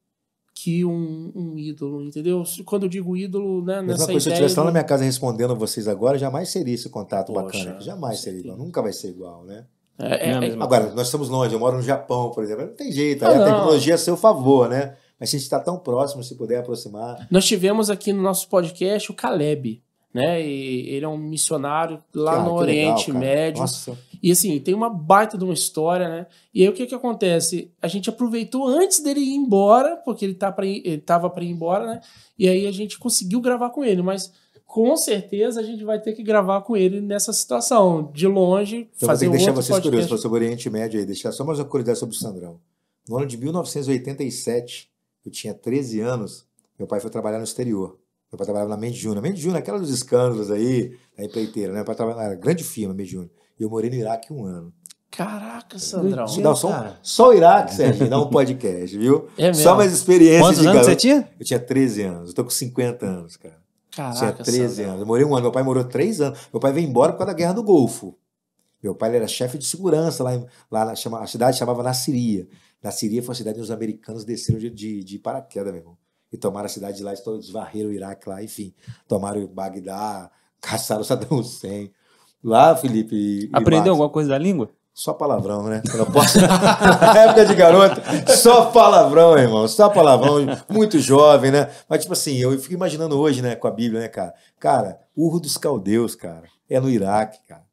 que um, um, ídolo, entendeu? Quando eu digo ídolo, né, Mesma nessa coisa, se eu estivesse lá na minha casa respondendo a vocês agora, jamais seria esse contato Poxa, bacana. Jamais seria igual. Nunca vai ser igual, né? É, é a é- mesma Agora, nós estamos longe, eu moro no Japão, por exemplo. Não tem jeito, Ah, a não. tecnologia é a seu favor, né? Mas se a gente está tão próximo, se puder aproximar. Nós tivemos aqui no nosso podcast o Caleb, né? E ele é um missionário lá Cara, no legal, Oriente cara. Médio. Nossa, E assim, tem uma baita de uma história, né? E aí o que que acontece? A gente aproveitou antes dele ir embora, porque ele, tá ir, ele tava para ir embora, né? E aí a gente conseguiu gravar com ele, mas com certeza a gente vai ter que gravar com ele nessa situação, de longe, eu vou fazer ter que deixar vocês curiosos sobre o Oriente Médio aí, deixar só mais uma curiosidade sobre o Sandrão. No ano de 1987, eu tinha 13 anos, meu pai foi trabalhar no exterior. Meu pai trabalhava na Mendes Júnior. Mendes Júnior, aquela dos escândalos aí, da empreiteira, né? Meu pai trabalhava na grande firma, Mendes Júnior. E eu morei no Iraque um ano. Caraca, Sandrão. Dá só, um- cara. só o Iraque, Sérgio, dá um podcast, viu? É mesmo. Só mais experiências Quantos de anos garoto. você tinha? Eu tinha 13 anos, eu tô com 50 anos, cara. tinha Caraca, 13 Sandrão. anos. Eu morei um ano, meu pai morou 3 anos. Meu pai veio embora por causa da Guerra do Golfo. Meu pai era chefe de segurança lá, em, lá na, chama, a cidade chamava Nassiria. Nassiria foi uma cidade onde os americanos desceram de, de, de paraquedas, meu irmão. E tomaram a cidade de lá, e desvarreram o Iraque lá, enfim. Tomaram o Bagdá, caçaram o Saddam Hussein. Lá, Felipe. e- e Aprendeu Max, alguma coisa da língua? Só palavrão, né? Eu posso. Na época de garoto, só palavrão, irmão. Só palavrão. Muito jovem, né? Mas, tipo assim, eu fico imaginando hoje, né, com a Bíblia, né, cara? Cara, Urro dos Caldeus, cara. É no Iraque, cara.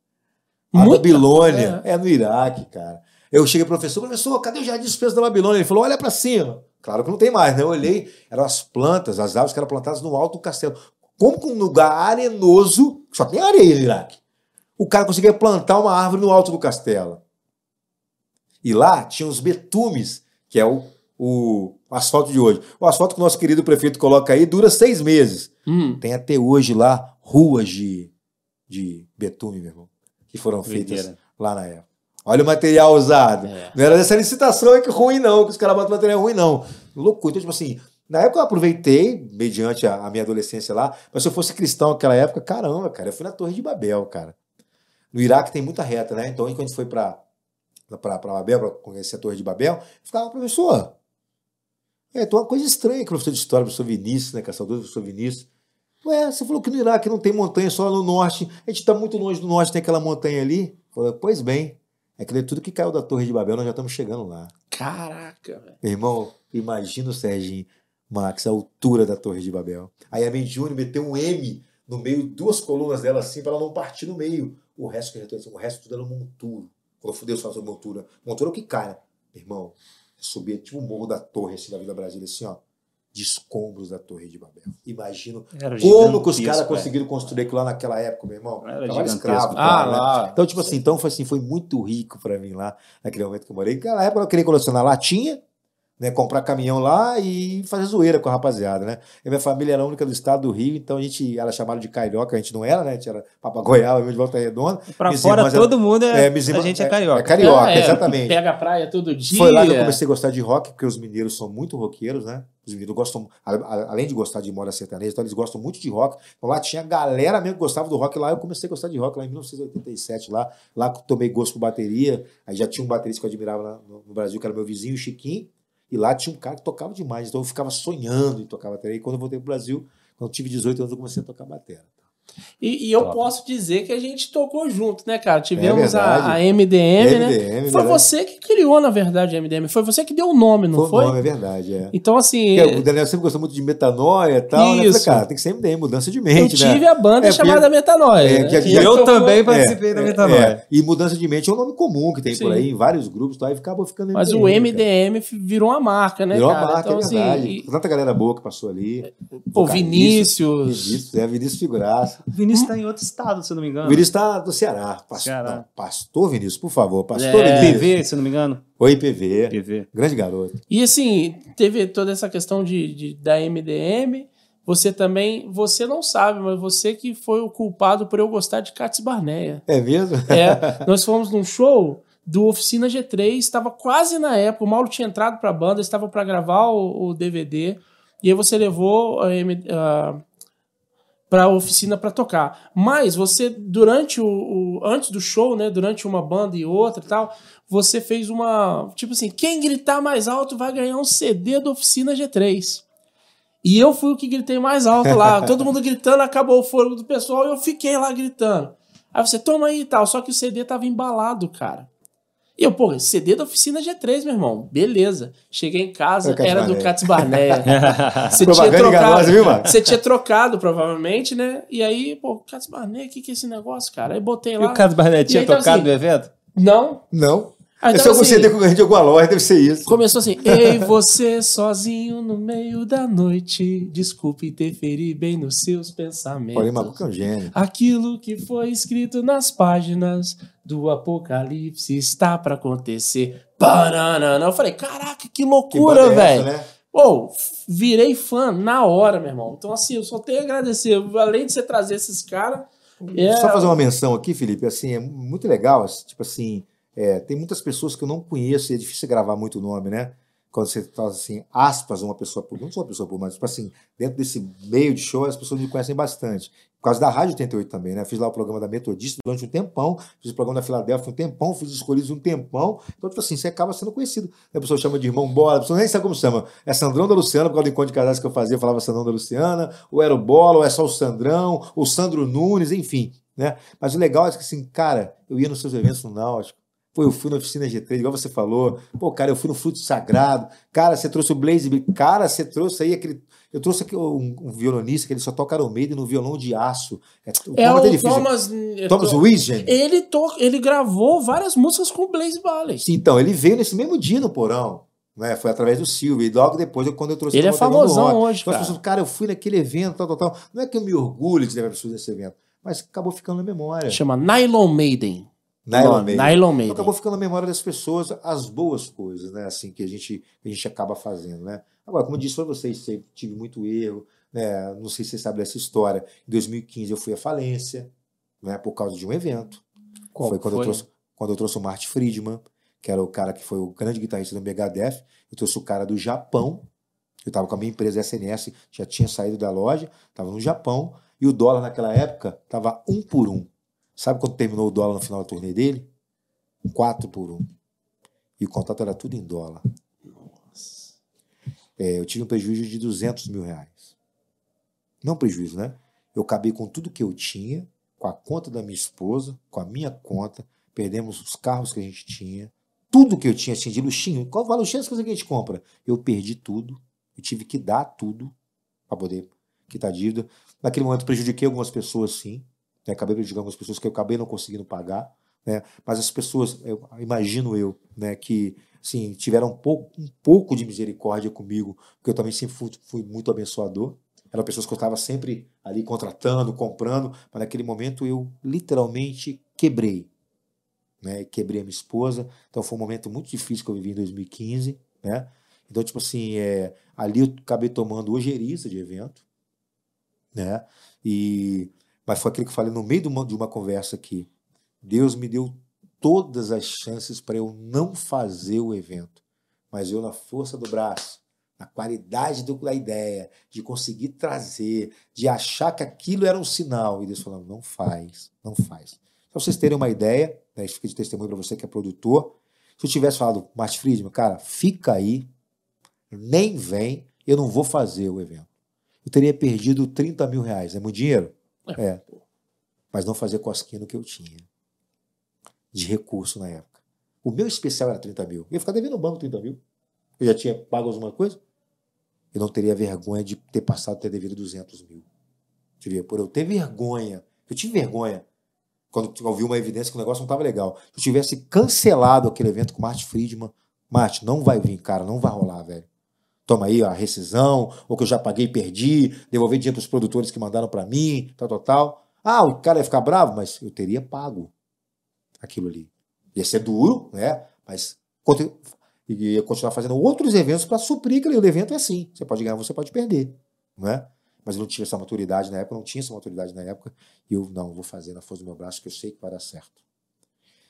A Muita- Babilônia é. no Iraque, cara. Eu cheguei, professor, professor, cadê o jardim suspenso da Babilônia? Ele falou, olha pra cima. Claro que não tem mais, né? Eu olhei, eram as plantas, as árvores que eram plantadas no alto do castelo. Como que um lugar arenoso, só tem areia no Iraque, o cara conseguia plantar uma árvore no alto do castelo. E lá tinha os betumes, que é o, o asfalto de hoje. O asfalto que o nosso querido prefeito coloca aí dura seis meses. Hum, Tem até hoje lá ruas de, de betume, meu irmão, que foram feitas Doideira. lá na época. Olha o material usado. É. Não era dessa licitação aí que ruim, não, que os caras botam material ruim, não. Loucura. Então, tipo assim, na época eu aproveitei, mediante a, a minha adolescência lá, mas se eu fosse cristão naquela época, caramba, cara, eu fui na Torre de Babel, cara. No Iraque tem muita reta, né? Então, quando a gente foi pra, pra, pra Babel, pra conhecer a Torre de Babel, eu ficava, professor, é, tem uma coisa estranha que o professor de história, o professor Vinícius, né, que é saudoso professor Vinícius, Ué, você falou que no Iraque não tem montanha, só no norte. A gente está muito longe do norte, tem aquela montanha ali. Falei, pois bem, é que tudo que caiu da Torre de Babel, nós já estamos chegando lá. caraca, velho. Irmão, imagina o Serginho, Max, a altura da Torre de Babel. Aí a Júnior meteu um M no meio, duas colunas dela assim, para ela não partir no meio. O resto, que já o resto tudo era monturo. Quando eu Deus fala sobre montura. Montura é o que cai, né? Irmão, subia tipo o morro da torre assim da Vila Brasília, assim, ó. De escombros da Torre de Babel. Imagino Era como que os caras é. conseguiram construir aquilo lá naquela época, meu irmão? Era gigantesco. escravo, Ah, né? lá. Então, tipo assim, então foi assim, foi muito rico pra mim lá, naquele momento que eu morei. Naquela época eu queria colecionar latinha, né, comprar caminhão lá e fazer zoeira com a rapaziada, né? E minha família era a única do estado do Rio, então a gente era chamado de carioca, a gente não era, né? A gente era papagoiaba, mesmo de volta redonda. Pra fora todo mundo é, É, a gente é é- carioca. é carioca, É, exatamente. Pega a praia todo dia. Foi lá que eu comecei a gostar de rock, porque os mineiros são muito roqueiros, né? Os mineiros gostam, além de gostar de moda sertaneja, então eles gostam muito de rock. Então lá tinha galera mesmo que gostava do rock lá. Eu comecei a gostar de rock lá em 1987, lá, lá tomei gosto por bateria. Aí já tinha um baterista que eu admirava lá no, Brasil, que era meu vizinho, Chiquinho. E lá tinha um cara que tocava demais. Então eu ficava sonhando em tocar bateria. E quando eu voltei pro Brasil, quando eu tive 18 anos, eu comecei a tocar bateria. E, e eu Top. posso dizer que a gente tocou junto, né, cara? Tivemos a, É verdade. a MDM, né? MDM, Foi verdade. você que criou, na verdade, a MDM. Foi você que deu o nome, não Foi foi? o nome, é verdade, é. Então, assim, Porque o Daniel sempre gostou muito de metanoia e tal, né? Eu Isso. Falei, cara, tem que ser MDM, mudança de eu mente, né? tive a banda É, chamada Metanoia. é, né? a E gente- Eu tocou- também participei da É, Metanoia. é. E mudança de mente é um nome comum que tem por Sim. aí, em vários grupos, tá? e acabou ficando Mas o cara. MDM f- virou uma marca, né, Virou cara? uma marca, então, é assim, verdade. e- Tanta galera boa que passou ali. pô, Vinícius. Vinícius, é, Vinícius Figuraça. O Vinícius tá em outro estado, se eu não me engano. O Vinícius tá do Ceará. Pastor, Ceará. não, pastor Vinícius, por favor. Pastor É. Vinícius. PV, se eu não me engano. Oi, PV. PV. Grande garoto. E assim, teve toda essa questão de, de- da MDM. Você também, você não sabe, mas você que foi o culpado por eu gostar de Cats Barneia. É mesmo? É, nós fomos num show do Oficina G3, estava quase na época, o Mauro tinha entrado pra banda, estava para gravar o, o DVD, e aí você levou a, M- a, oficina para tocar. Mas você, durante o, o- Antes do show, né? Durante uma banda e outra e tal, você fez uma. Tipo assim, quem gritar mais alto vai ganhar um CD do Oficina G3. E eu fui o que gritei mais alto lá. Todo mundo gritando, acabou o fôlego do pessoal e eu fiquei lá gritando. Aí você toma aí e tal. Só que o CD tava embalado, cara. E eu, pô, CD da oficina G3, meu irmão. Beleza. Cheguei em casa, Era Cats era do Barneia. Cats Barneia. Você tinha trocado. enganosa, viu? Você tinha trocado, provavelmente, né? E aí, pô, Cats Barneia, o que, que é esse negócio, cara? Aí botei E lá. o Carlos Barnett E tinha aí tava tocado assim, no evento? Não. Não. Aí Esse é tava algum assim, CD ganhei de alguma loja, deve ser isso. Começou assim, ei, você sozinho no meio da noite, desculpe interferir bem nos seus pensamentos. Olha, Marco que é um gênio. Aquilo que foi escrito nas páginas do Apocalipse está pra acontecer. Banana. Eu falei, caraca, que loucura, é velho. né? Pô, virei fã na hora, meu irmão. Então, assim, eu só tenho a agradecer. Além de você trazer esses caras. É, Só fazer uma menção aqui, Felipe, assim, é muito legal, tipo assim, é, tem muitas pessoas que eu não conheço e é difícil gravar muito nome, né? Quando você faz assim, aspas, uma pessoa por, não sou uma pessoa por, mas tipo assim, dentro desse meio de show, as pessoas me conhecem bastante. Por causa da Rádio 88 também, né? Fiz lá o programa da Metodista durante um tempão, fiz o programa da Filadélfia um tempão, fiz os escolhidos um tempão. Então, tipo assim, você acaba sendo conhecido. A pessoa chama de irmão Bola, a pessoa nem sabe como chama. É Sandrão da Luciana, por causa do encontro de casais que eu fazia, eu falava Sandrão da Luciana, ou era o Bola, ou é só o Sandrão, o Sandro Nunes, enfim. Né? Mas o legal é que, assim, cara, eu ia nos seus eventos no Náutico, Pô, eu fui na oficina G3, igual você falou. Pô, cara, eu fui no Fruto Sagrado. Cara, você trouxe o Blaze. Cara, você trouxe aí aquele. Eu trouxe aqui um, um violonista que ele só toca Maiden no violão de aço. É, o é Thomas o ele fez- Thomas. Thomas Wisgen. Ele, to... ele gravou várias músicas com o Blaze Bailey. Então, ele veio nesse mesmo dia no porão. Né? Foi através do Silvio. E logo depois, eu- quando eu trouxe Ele é famosão hoje, Então, cara. pessoas, cara, eu fui naquele evento, tal, tal, tal. Não é que eu me orgulho de levar pessoas nesse evento, mas acabou ficando na memória. Chama Nylon Maiden. Nylon Maiden. Nylon Então, acabou ficando na memória das pessoas as boas coisas, né? Assim, que a gente, que a gente acaba fazendo, né? Agora, como eu disse para vocês, tive muito erro, né? Não sei se vocês sabem dessa história. Em 2015 eu fui à falência, né? Por causa de um evento. Qual foi quando foi? eu trouxe quando eu trouxe o Marty Friedman, que era o cara que foi o grande guitarrista do Megadeth. Eu trouxe o cara do Japão. Eu estava com a minha empresa SNS, já tinha saído da loja, estava no Japão e o dólar naquela época estava um por um. Sabe quando terminou o dólar no final da turnê dele? Quatro por um. E o contrato era tudo em dólar. É, eu tive um prejuízo de 200 mil reais. Não prejuízo, né? Eu acabei com tudo que eu tinha, com a conta da minha esposa, com a minha conta, perdemos os carros que a gente tinha, tudo que eu tinha assim, de luxinho. Qual valor luxinho as coisas que a gente compra? Eu perdi tudo, eu tive que dar tudo para poder quitar a dívida. Naquele momento prejudiquei algumas pessoas, sim. Né? Acabei prejudicando algumas pessoas que eu acabei não conseguindo pagar. Né? Mas as pessoas, eu, imagino eu, né, que assim, tiveram um pouco, um pouco de misericórdia comigo, porque eu também sempre fui, fui muito abençoador. Eram pessoas que eu estava sempre ali contratando, comprando, mas naquele momento eu literalmente quebrei. Né? Quebrei a minha esposa. Então foi um momento muito difícil que eu vivi em 2015. Né? Então, tipo assim, é, ali eu acabei tomando ojeriza de evento. Né? E, mas foi aquilo que eu falei no meio de uma, de uma conversa aqui. Deus me deu todas as chances para eu não fazer o evento. Mas eu, na força do braço, na qualidade do- da ideia, de conseguir trazer, de achar que aquilo era um sinal. E Deus falando, não faz, não faz. Pra vocês terem uma ideia, né, fica de testemunho para você que é produtor. Se eu tivesse falado, Martin Friedman, cara, fica aí, nem vem, eu não vou fazer o evento. Eu teria perdido 30 mil reais. É muito dinheiro? É. Mas não fazer cosquinha no que eu tinha. De recurso na época. O meu especial era 30 mil. Eu ia ficar devendo no banco 30 mil. Eu já tinha pago alguma coisa. Eu não teria vergonha de ter passado ter devido 200 mil. Tive, por eu ter vergonha. Eu tive vergonha quando eu vi uma evidência que o negócio não estava legal. Se eu tivesse cancelado aquele evento com o Martin Friedman, Martin, não vai vir, cara, não vai rolar, velho. Toma aí a rescisão, ou que eu já paguei e perdi, devolver dinheiro para os produtores que mandaram para mim, tal, tal, tal. Ah, o cara ia ficar bravo, mas eu teria pago aquilo ali. Ia ser duro, né? Mas ia continuar fazendo outros eventos para suprir aquele evento é assim. Você pode ganhar, você pode perder, não é? mas eu não tinha essa maturidade na época, não tinha essa maturidade na época, e eu, não, vou fazer na força do meu braço, que eu sei que vai dar certo.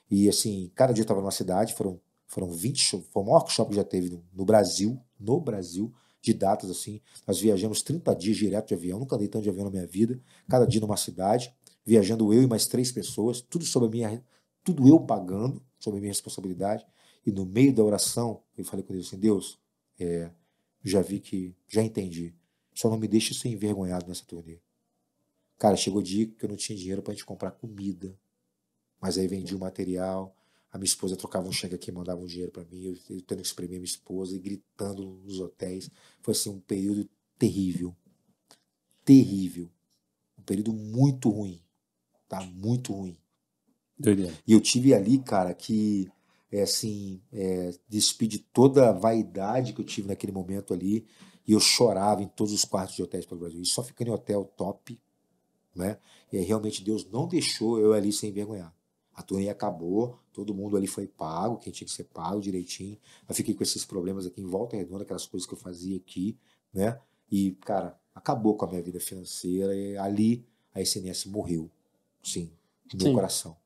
E assim, cada dia eu estava numa cidade, foram, foram 20 shows, foi o maior show que já teve no, no, Brasil, no Brasil, de datas assim. Nós viajamos 30 dias direto de avião, nunca andei tanto de avião na minha vida, cada dia numa cidade, viajando eu e mais três pessoas, tudo sobre a minha, tudo eu pagando, sobre a minha responsabilidade. E no meio da oração, eu falei com Deus assim: Deus, é, já vi que, já entendi só não me deixe ser envergonhado nessa turnê. Cara, chegou o dia que eu não tinha dinheiro pra gente comprar comida. Mas aí vendi o material. A minha esposa trocava um cheque aqui, mandava um dinheiro para mim. Eu, eu tendo que exprimir a minha esposa e gritando nos hotéis. Foi assim um período terrível. Terrível. Um período muito ruim. Tá? Muito ruim. Doideira. E eu tive ali, cara, que é assim, é, despedi toda a vaidade que eu tive naquele momento ali. E eu chorava em todos os quartos de hotéis pelo Brasil. E só ficando em hotel top, né? E aí realmente Deus não deixou eu ali sem envergonhar. A turnê acabou, todo mundo ali foi pago, quem tinha que ser pago direitinho. Eu fiquei com esses problemas aqui em volta redonda, aquelas coisas que eu fazia aqui, né? E, cara, acabou com a minha vida financeira. E ali a SNS morreu, sim, no meu sim. coração.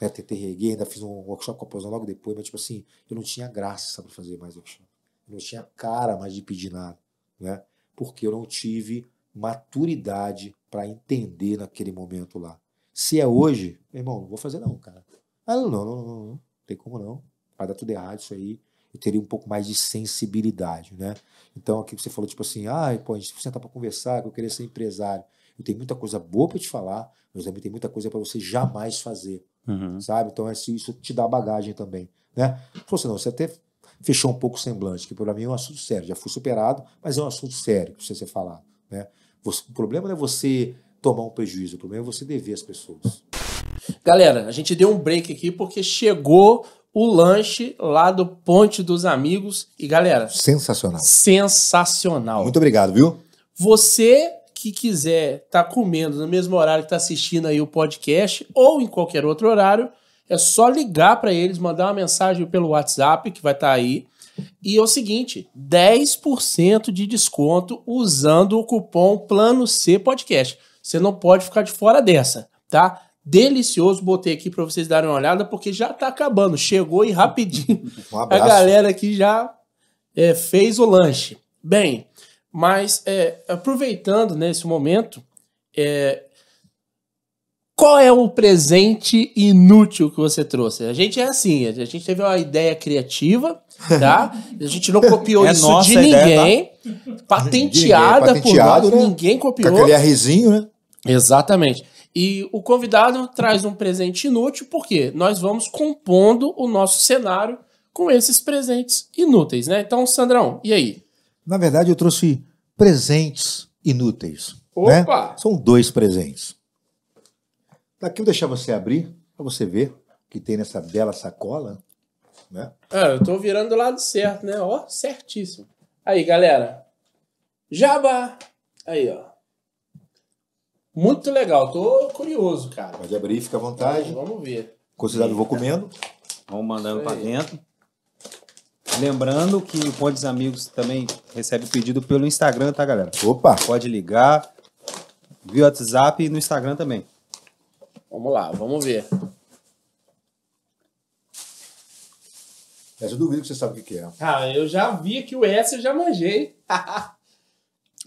Né, tentei reguei, ainda fiz um workshop com a Posão logo depois, mas, tipo assim, eu não tinha graça para fazer mais workshop não tinha cara mais de pedir nada, né? Porque eu não tive maturidade para entender naquele momento lá. Se é hoje, meu irmão, não vou fazer não, cara. Ah, não, não, não, não, não, tem como não. Vai dar tudo errado isso aí. Eu teria um pouco mais de sensibilidade, né? Então, aqui você falou, tipo assim, ah, pô, a gente sentar para conversar, que eu queria ser empresário. Eu tenho muita coisa boa para te falar, mas também tem muita coisa para você jamais fazer, uhum. sabe? Então, isso te dá bagagem também, né? Falou assim, não, você até fechou um pouco o semblante, que para mim é um assunto sério. Já fui superado, mas é um assunto sério que você ser falado. Né? o problema não é você tomar um prejuízo, o problema é você dever às pessoas. Galera, a gente deu um break aqui porque chegou o lanche lá do Ponte dos Amigos. E galera. Sensacional. Sensacional. Muito obrigado, viu? Você que quiser estar tá comendo no mesmo horário que está assistindo aí o podcast ou em qualquer outro horário, é só ligar para eles, mandar uma mensagem pelo WhatsApp que vai estar tá aí. E é o seguinte, 10% de desconto usando o cupom Plano C Podcast. Você não pode ficar de fora dessa, tá? Delicioso, botei aqui para vocês darem uma olhada, porque já tá acabando. Chegou e rapidinho. Um a galera aqui já é, fez o lanche. Bem, mas é, aproveitando nesse momento, é, qual é o presente inútil que você trouxe? A gente é assim, a gente teve uma ideia criativa, tá? A gente não copiou é isso de ninguém. Ideia, tá? Patenteada ninguém, por nós, né? ninguém copiou. Com aquele arrizinho, né? Exatamente. E o convidado traz um presente inútil porque nós vamos compondo o nosso cenário com esses presentes inúteis, né? Então, Sandrão, e aí? Na verdade, eu trouxe presentes inúteis. Né? Opa! Né? São dois presentes. Daqui eu deixar você abrir, para você ver o que tem nessa bela sacola. Né? Ah, eu tô virando do lado certo, né? Ó, certíssimo. Aí, galera. Jabá! Aí, ó. Muito legal, tô curioso, cara. Pode abrir, fica à vontade. Vamos ver. Considerado, vou comendo. Vamos mandando para dentro. Lembrando que o Pontes Amigos também recebe pedido pelo Instagram, tá, galera? Opa! Pode ligar via WhatsApp e no Instagram também. Vamos lá, vamos ver. Essa eu duvido que você sabe o que é. Ah, eu já vi que o S eu já manjei.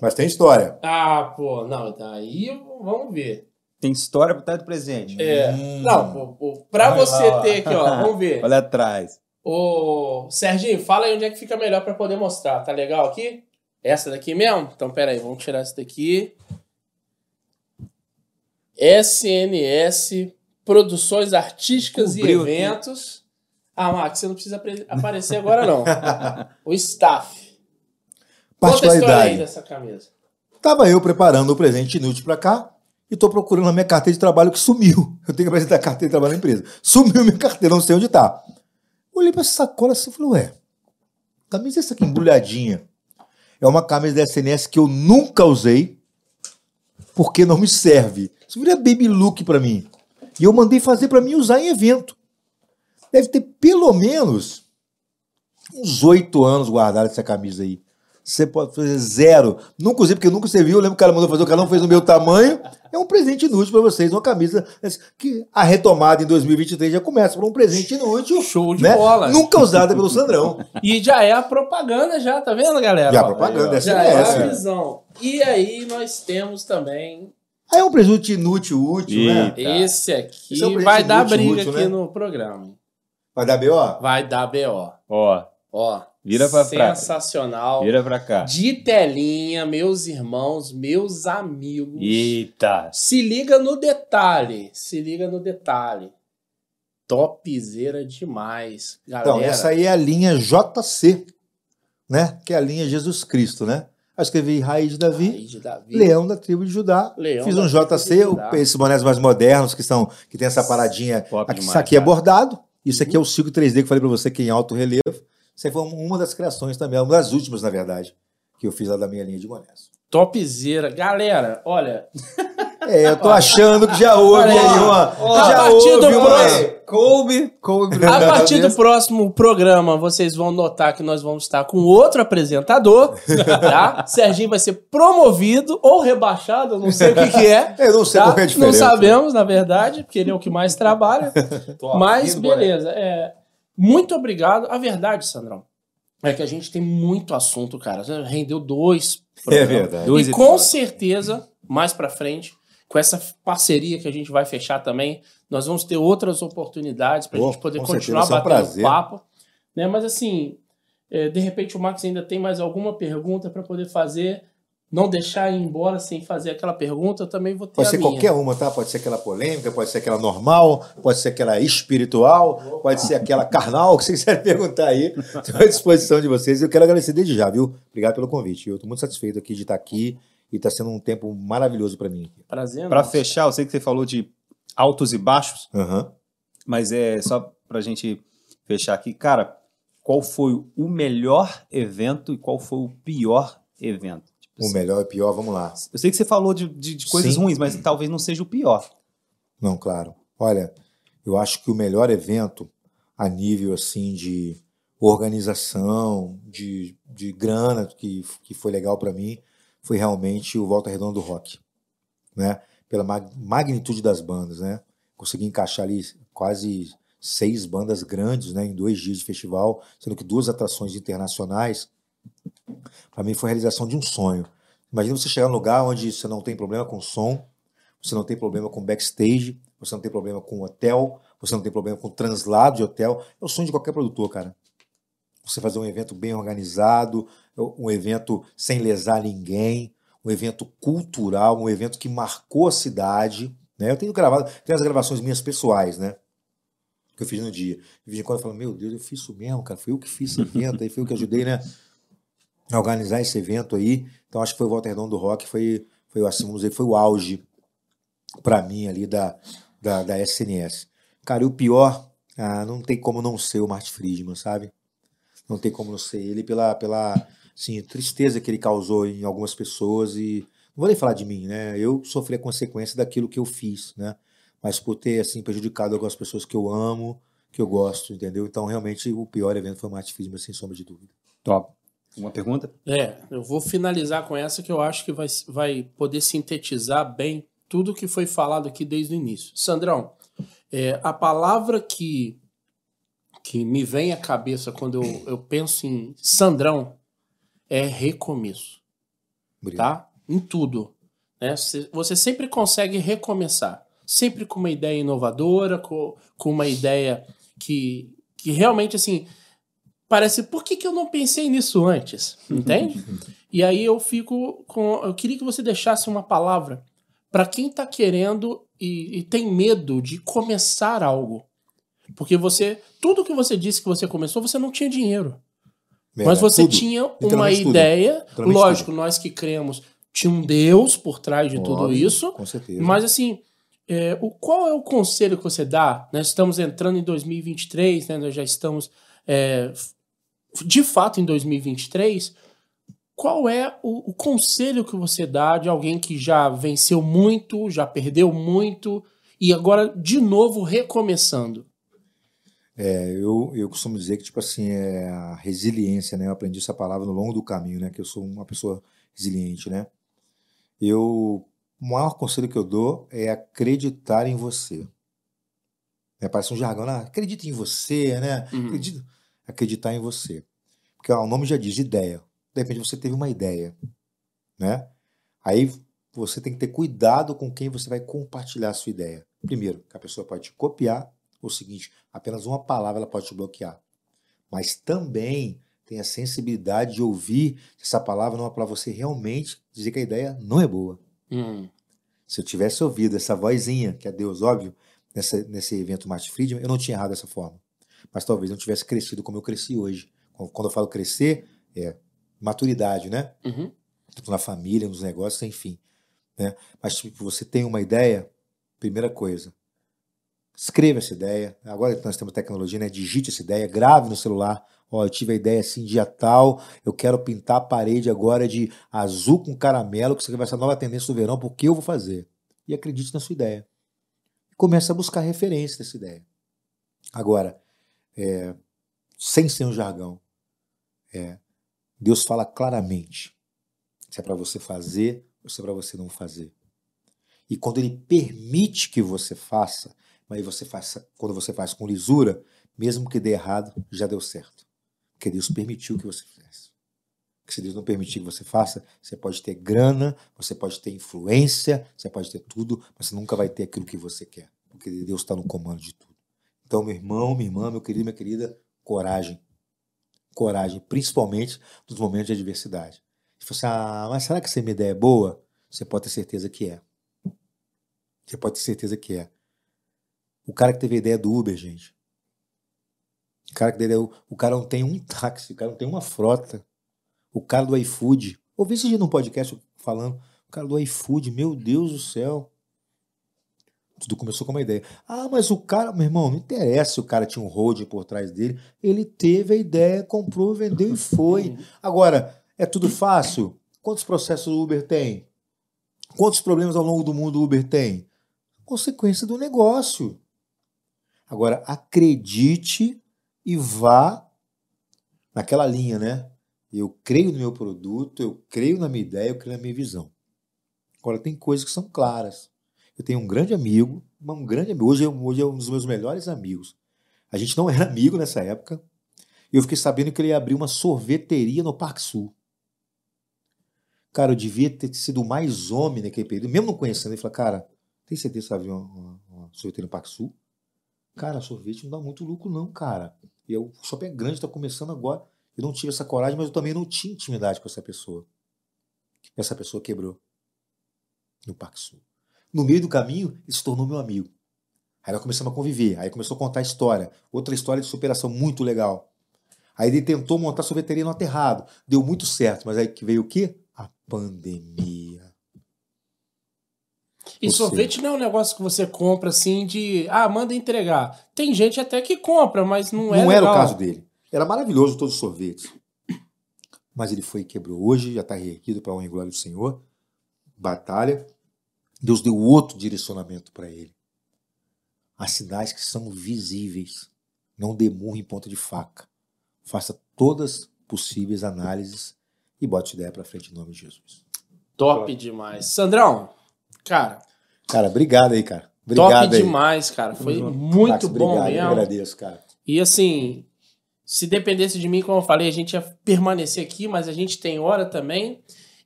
Mas tem história. Ah, pô, não, daí vamos ver. Tem história por trás do presente. É. Hum. Não, pô, pô, pra Olha você lá. ter aqui, ó, vamos ver. Olha atrás. Ô, Serginho, fala aí onde é que fica melhor para poder mostrar. Tá legal aqui? Essa daqui mesmo? Então, pera aí, vamos tirar essa daqui. SNS Produções Artísticas Cobriu e Eventos. Ah, Max, você não precisa aparecer agora, não. o staff. Conta aí Particularidade. dessa camisa. Tava eu preparando o presente inútil pra cá e tô procurando a minha carteira de trabalho que sumiu. Eu tenho que apresentar a carteira de trabalho na empresa. Sumiu minha carteira, não sei onde tá. Olhei pra essa sacola assim e falei, ué, camisa essa aqui embrulhadinha. É uma camisa da SNS que eu nunca usei porque não me serve. Isso vira baby look pra mim. E eu mandei fazer pra mim usar em evento. Deve ter pelo menos uns oito anos guardado essa camisa aí. Você pode fazer zero. Nunca usei, porque nunca serviu. Eu lembro que o cara mandou fazer, o cara não fez no meu tamanho. É um presente inútil pra vocês, uma camisa que a retomada em 2023 já começa por um presente inútil. Show de né? bola. Nunca usada pelo Sandrão. E já é a propaganda, já, tá vendo, galera? Já a Ó, propaganda, essa Já é é a essa. visão. E aí nós temos também Aí é um presente inútil, útil, né? Eita. esse aqui. Esse é um vai dar inútil, briga útil, aqui né? no programa. Vai dar B.O.? Vai dar BO. Ó, Ó. Vira pra pra- Sensacional. vira pra cá. De telinha, meus irmãos, meus amigos. Eita. Se liga no detalhe. Se liga no detalhe. Topzera demais. Galera, Então, essa aí é a linha JC, né? Que é a linha Jesus Cristo, né? Eu escrevi Raiz de Davi, Aí de Davi. Leão da tribo de Judá. Leão Fiz um JC, esses bonés mais modernos que são que tem essa paradinha. Aqui, isso demais, aqui é cara. bordado. Isso aqui é o ciclo 3D que eu falei pra você que é em alto relevo. Aí foi uma das criações também, uma das últimas, na verdade, que eu fiz lá da minha linha de bonés. Topzera. Galera, olha. É, eu tô achando que já houve Olha aí uma. ó. já A partir do houve uma. próximo- Coube, coube. A partir do próximo programa, vocês vão notar que nós vamos estar com outro apresentador, tá? Serginho vai ser promovido ou rebaixado, eu não sei o que, que é. Eu não sei tá? qual que é a Não diferença. sabemos, na verdade, porque ele é o que mais trabalha. Mas beleza. é, muito obrigado. A verdade, Sandrão, é que a gente tem muito assunto, cara. Rendeu dois. É programas. verdade. Dois E com certeza, mais pra frente, com essa parceria que a gente vai fechar também, nós vamos ter outras oportunidades pra Oh, gente poder continuar certeza, vai ser um batendo papo. Né? Mas assim, é, de repente o Max ainda tem mais alguma pergunta pra poder fazer. Não deixar ir embora sem fazer aquela pergunta, eu também vou ter Pode a ser minha. qualquer uma, tá? Pode ser aquela polêmica, pode ser aquela normal, pode ser aquela espiritual, pode ser aquela carnal, o que vocês quiserem perguntar aí. Estou à disposição de vocês. Eu quero agradecer desde já, viu? Obrigado pelo convite. Eu estou muito satisfeito aqui de estar aqui e está sendo um tempo maravilhoso para mim. aqui. Prazer. Pra nosso. fechar, eu sei que você falou de altos e baixos, Aham. mas é só pra gente fechar aqui. Cara, qual foi o melhor evento e qual foi o pior evento? O melhor e pior, vamos lá. Eu sei que você falou de, de- de coisas Sim. ruins, mas talvez não seja o pior. Não, claro. Olha, eu acho que o melhor evento a nível assim de organização, de, de grana que, que foi legal para mim, foi realmente o Volta Redonda do Rock, né? Pela mag- magnitude das bandas, né? Consegui encaixar ali quase seis bandas grandes, né? Em dois dias de festival, sendo que duas atrações internacionais. Para mim foi a realização de um sonho. Imagina você chegar num lugar onde você não tem problema com som, você não tem problema com backstage, você não tem problema com hotel, você não tem problema com translado de hotel. É o sonho de qualquer produtor, cara. Você fazer um evento bem organizado, um evento sem lesar ninguém, um evento cultural, um evento que marcou a cidade. Né? Eu tenho gravado, tem as gravações minhas pessoais, né? Que eu fiz no dia. De vez em quando eu falo, meu Deus, eu fiz isso mesmo, cara. Foi eu que fiz esse evento, aí foi eu que ajudei, né? Organizar esse evento aí. Então acho que foi o Walter Redondo do Rock, foi, foi, assim, dizer, foi o auge para mim ali da, da, da SNS. Cara, e o pior, ah, não tem como não ser o Martin Friedman, sabe? Não tem como não ser ele pela, pela assim, tristeza que ele causou em algumas pessoas e não vou nem falar de mim, né? Eu sofri a consequência daquilo que eu fiz, né? Mas por ter assim prejudicado algumas pessoas que eu amo, que eu gosto, entendeu? Então realmente o pior evento foi o Martin Friedman, sem sombra de dúvida. Top. Uma pergunta? É, eu vou finalizar com essa que eu acho que vai, vai poder sintetizar bem tudo que foi falado aqui desde o início. Sandrão, é, a palavra que, que me vem à cabeça quando eu, eu penso em Sandrão é recomeço, Obrigado. tá? Em tudo. Né? Você, você sempre consegue recomeçar. Sempre com uma ideia inovadora, com, com uma ideia que, que realmente, assim, parece, por que, que eu não pensei nisso antes? Entende? e aí eu fico com. Eu queria que você deixasse uma palavra para quem tá querendo e, e tem medo de começar algo. Porque você, tudo que você disse que você começou, você não tinha dinheiro. Merda, Mas você tudo. tinha uma tudo. ideia, lógico, nós que cremos, tinha um Deus por trás de tudo Óbvio, isso, Com certeza. mas assim, é, o, qual é o conselho que você dá? Nós estamos entrando em 2023, né, nós já estamos é, de fato em 2023. Qual é o, o conselho que você dá de alguém que já venceu muito, já perdeu muito e agora de novo recomeçando? É, eu, eu costumo dizer que, tipo assim, é a resiliência, né? Eu aprendi essa palavra no longo do caminho, né? Que eu sou uma pessoa resiliente, né? Eu, o maior conselho que eu dou é acreditar em você. Né? Parece um jargão, né? Acredita em você, né? Uhum. Acredita, acreditar em você. Porque ó, o nome já diz ideia. De repente você teve uma ideia, né? Aí você tem que ter cuidado com quem você vai compartilhar a sua ideia. Primeiro, que a pessoa pode te copiar. O seguinte, apenas uma palavra ela pode te bloquear. Mas também tem a sensibilidade de ouvir se essa palavra não é para você realmente dizer que a ideia não é boa. Hum, Se eu tivesse ouvido essa vozinha, que é Deus, óbvio, nessa, nesse evento Martin Friedman, eu não tinha errado dessa forma. Mas talvez não tivesse crescido como eu cresci hoje. Quando eu falo crescer, é maturidade, né? uhum, Tanto na família, nos negócios, enfim. Né? Mas, tipo, você tem uma ideia, primeira coisa, escreva essa ideia. Agora que nós temos tecnologia, né? Digite essa ideia, grave no celular. Ó, eu tive a ideia assim, dia tal, eu quero pintar a parede agora de azul com caramelo, que vai ser a nova tendência do verão, porque eu vou fazer. E acredite na sua ideia. Começa a buscar referência dessa ideia. Agora, é, sem ser um jargão, é, Deus fala claramente se é para você fazer ou se é para você não fazer. E quando ele permite que você faça, mas você faça, quando você faz com lisura, mesmo que dê errado, já deu certo. Porque Deus permitiu que você fizesse. Porque se Deus não permitir que você faça, você pode ter grana, você pode ter influência, você pode ter tudo, mas você nunca vai ter aquilo que você quer. Porque Deus está no comando de tudo. Então, meu irmão, minha irmã, meu querido, minha querida, coragem. Coragem, principalmente nos momentos de adversidade. Se você, ah, mas será que essa minha ideia é boa? Você pode ter certeza que é. Você pode ter certeza que é. O cara que teve a ideia do Uber, gente. O cara que ideia, o cara não tem um táxi, o cara não tem uma frota. O cara do iFood. Ouvi esse dia num podcast falando. O cara do iFood, meu Deus do céu. Tudo começou com uma ideia. Ah, mas o cara, meu irmão, não interessa se o cara tinha um holding por trás dele. Ele teve a ideia, comprou, vendeu e foi. Agora, é tudo fácil? Quantos processos o Uber tem? Quantos problemas ao longo do mundo o Uber tem? Consequência do negócio. Agora, acredite e vá naquela linha, né? Eu creio no meu produto, eu creio na minha ideia, eu creio na minha visão. Agora, tem coisas que são claras. Eu tenho um grande amigo, um grande amigo, hoje, é- hoje é um dos meus melhores amigos. A gente não era amigo nessa época. E eu fiquei sabendo que ele ia abrir uma sorveteria no Parque Sul. Cara, eu devia ter sido mais homem naquele período, mesmo não conhecendo. Ele falou, cara, tem certeza que vai abrir uma, uma, uma sorveteria no Parque Sul? Cara, sorvete não dá muito lucro, não, cara. E o shopping é grande, está começando agora. Eu não tive essa coragem, mas eu também não tinha intimidade com essa pessoa. Essa pessoa quebrou no Parque Sul. No meio do caminho, ele se tornou meu amigo. Aí nós começamos a conviver. Aí começou a contar a história. Outra história de superação muito legal. Aí ele tentou montar sorveteria no aterrado. Deu muito certo. Mas aí que veio o quê? A pandemia. E sorvete não é um negócio que você compra assim de. Ah, manda entregar. Tem gente até que compra, mas não, é Não era o legal. caso dele. Era maravilhoso todos os sorvetes. Mas ele foi e quebrou. Hoje já está reerguido para a honra e glória do Senhor. Batalha. Deus deu outro direcionamento para ele. Há sinais que são visíveis. Não demurre em ponta de faca. Faça todas possíveis análises e bote ideia para frente em nome de Jesus. Top demais. Sandrão, cara, Cara, obrigado aí, cara. Obrigado top aí. demais, cara. Foi Uhum. muito Max, bom obrigado, eu mesmo. agradeço, cara. E assim, se dependesse de mim, como eu falei, a gente ia permanecer aqui, mas a gente tem hora também.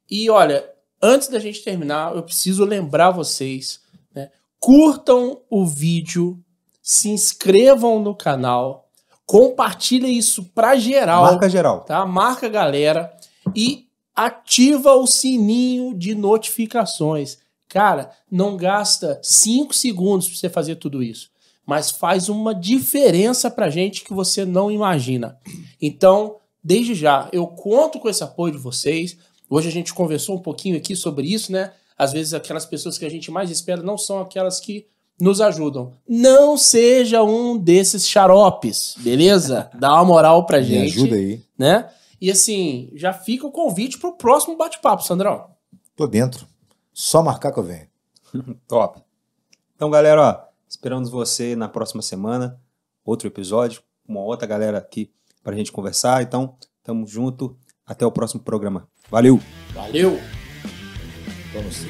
E olha, antes da gente terminar, eu preciso lembrar vocês, né? Curtam o vídeo, se inscrevam no canal, compartilhem isso pra geral, Marca geral. tá? Marca a galera e ativa o sininho de notificações. Cara, não gasta cinco segundos para você fazer tudo isso, mas faz uma diferença pra gente que você não imagina. Então, desde já, eu conto com esse apoio de vocês. Hoje a gente conversou um pouquinho aqui sobre isso, né? Às vezes aquelas pessoas que a gente mais espera não são aquelas que nos ajudam. Não seja um desses xaropes, beleza? Dá uma moral pra Me gente. ajuda aí. Né? E assim, já fica o convite pro próximo bate-papo, Sandrão. Tô dentro. Só marcar que eu venho. Top. Então, galera, ó, esperamos você na próxima semana. Outro episódio, com uma outra galera aqui pra gente conversar. Então, tamo junto. Até o próximo programa. Valeu! Valeu! Vamos.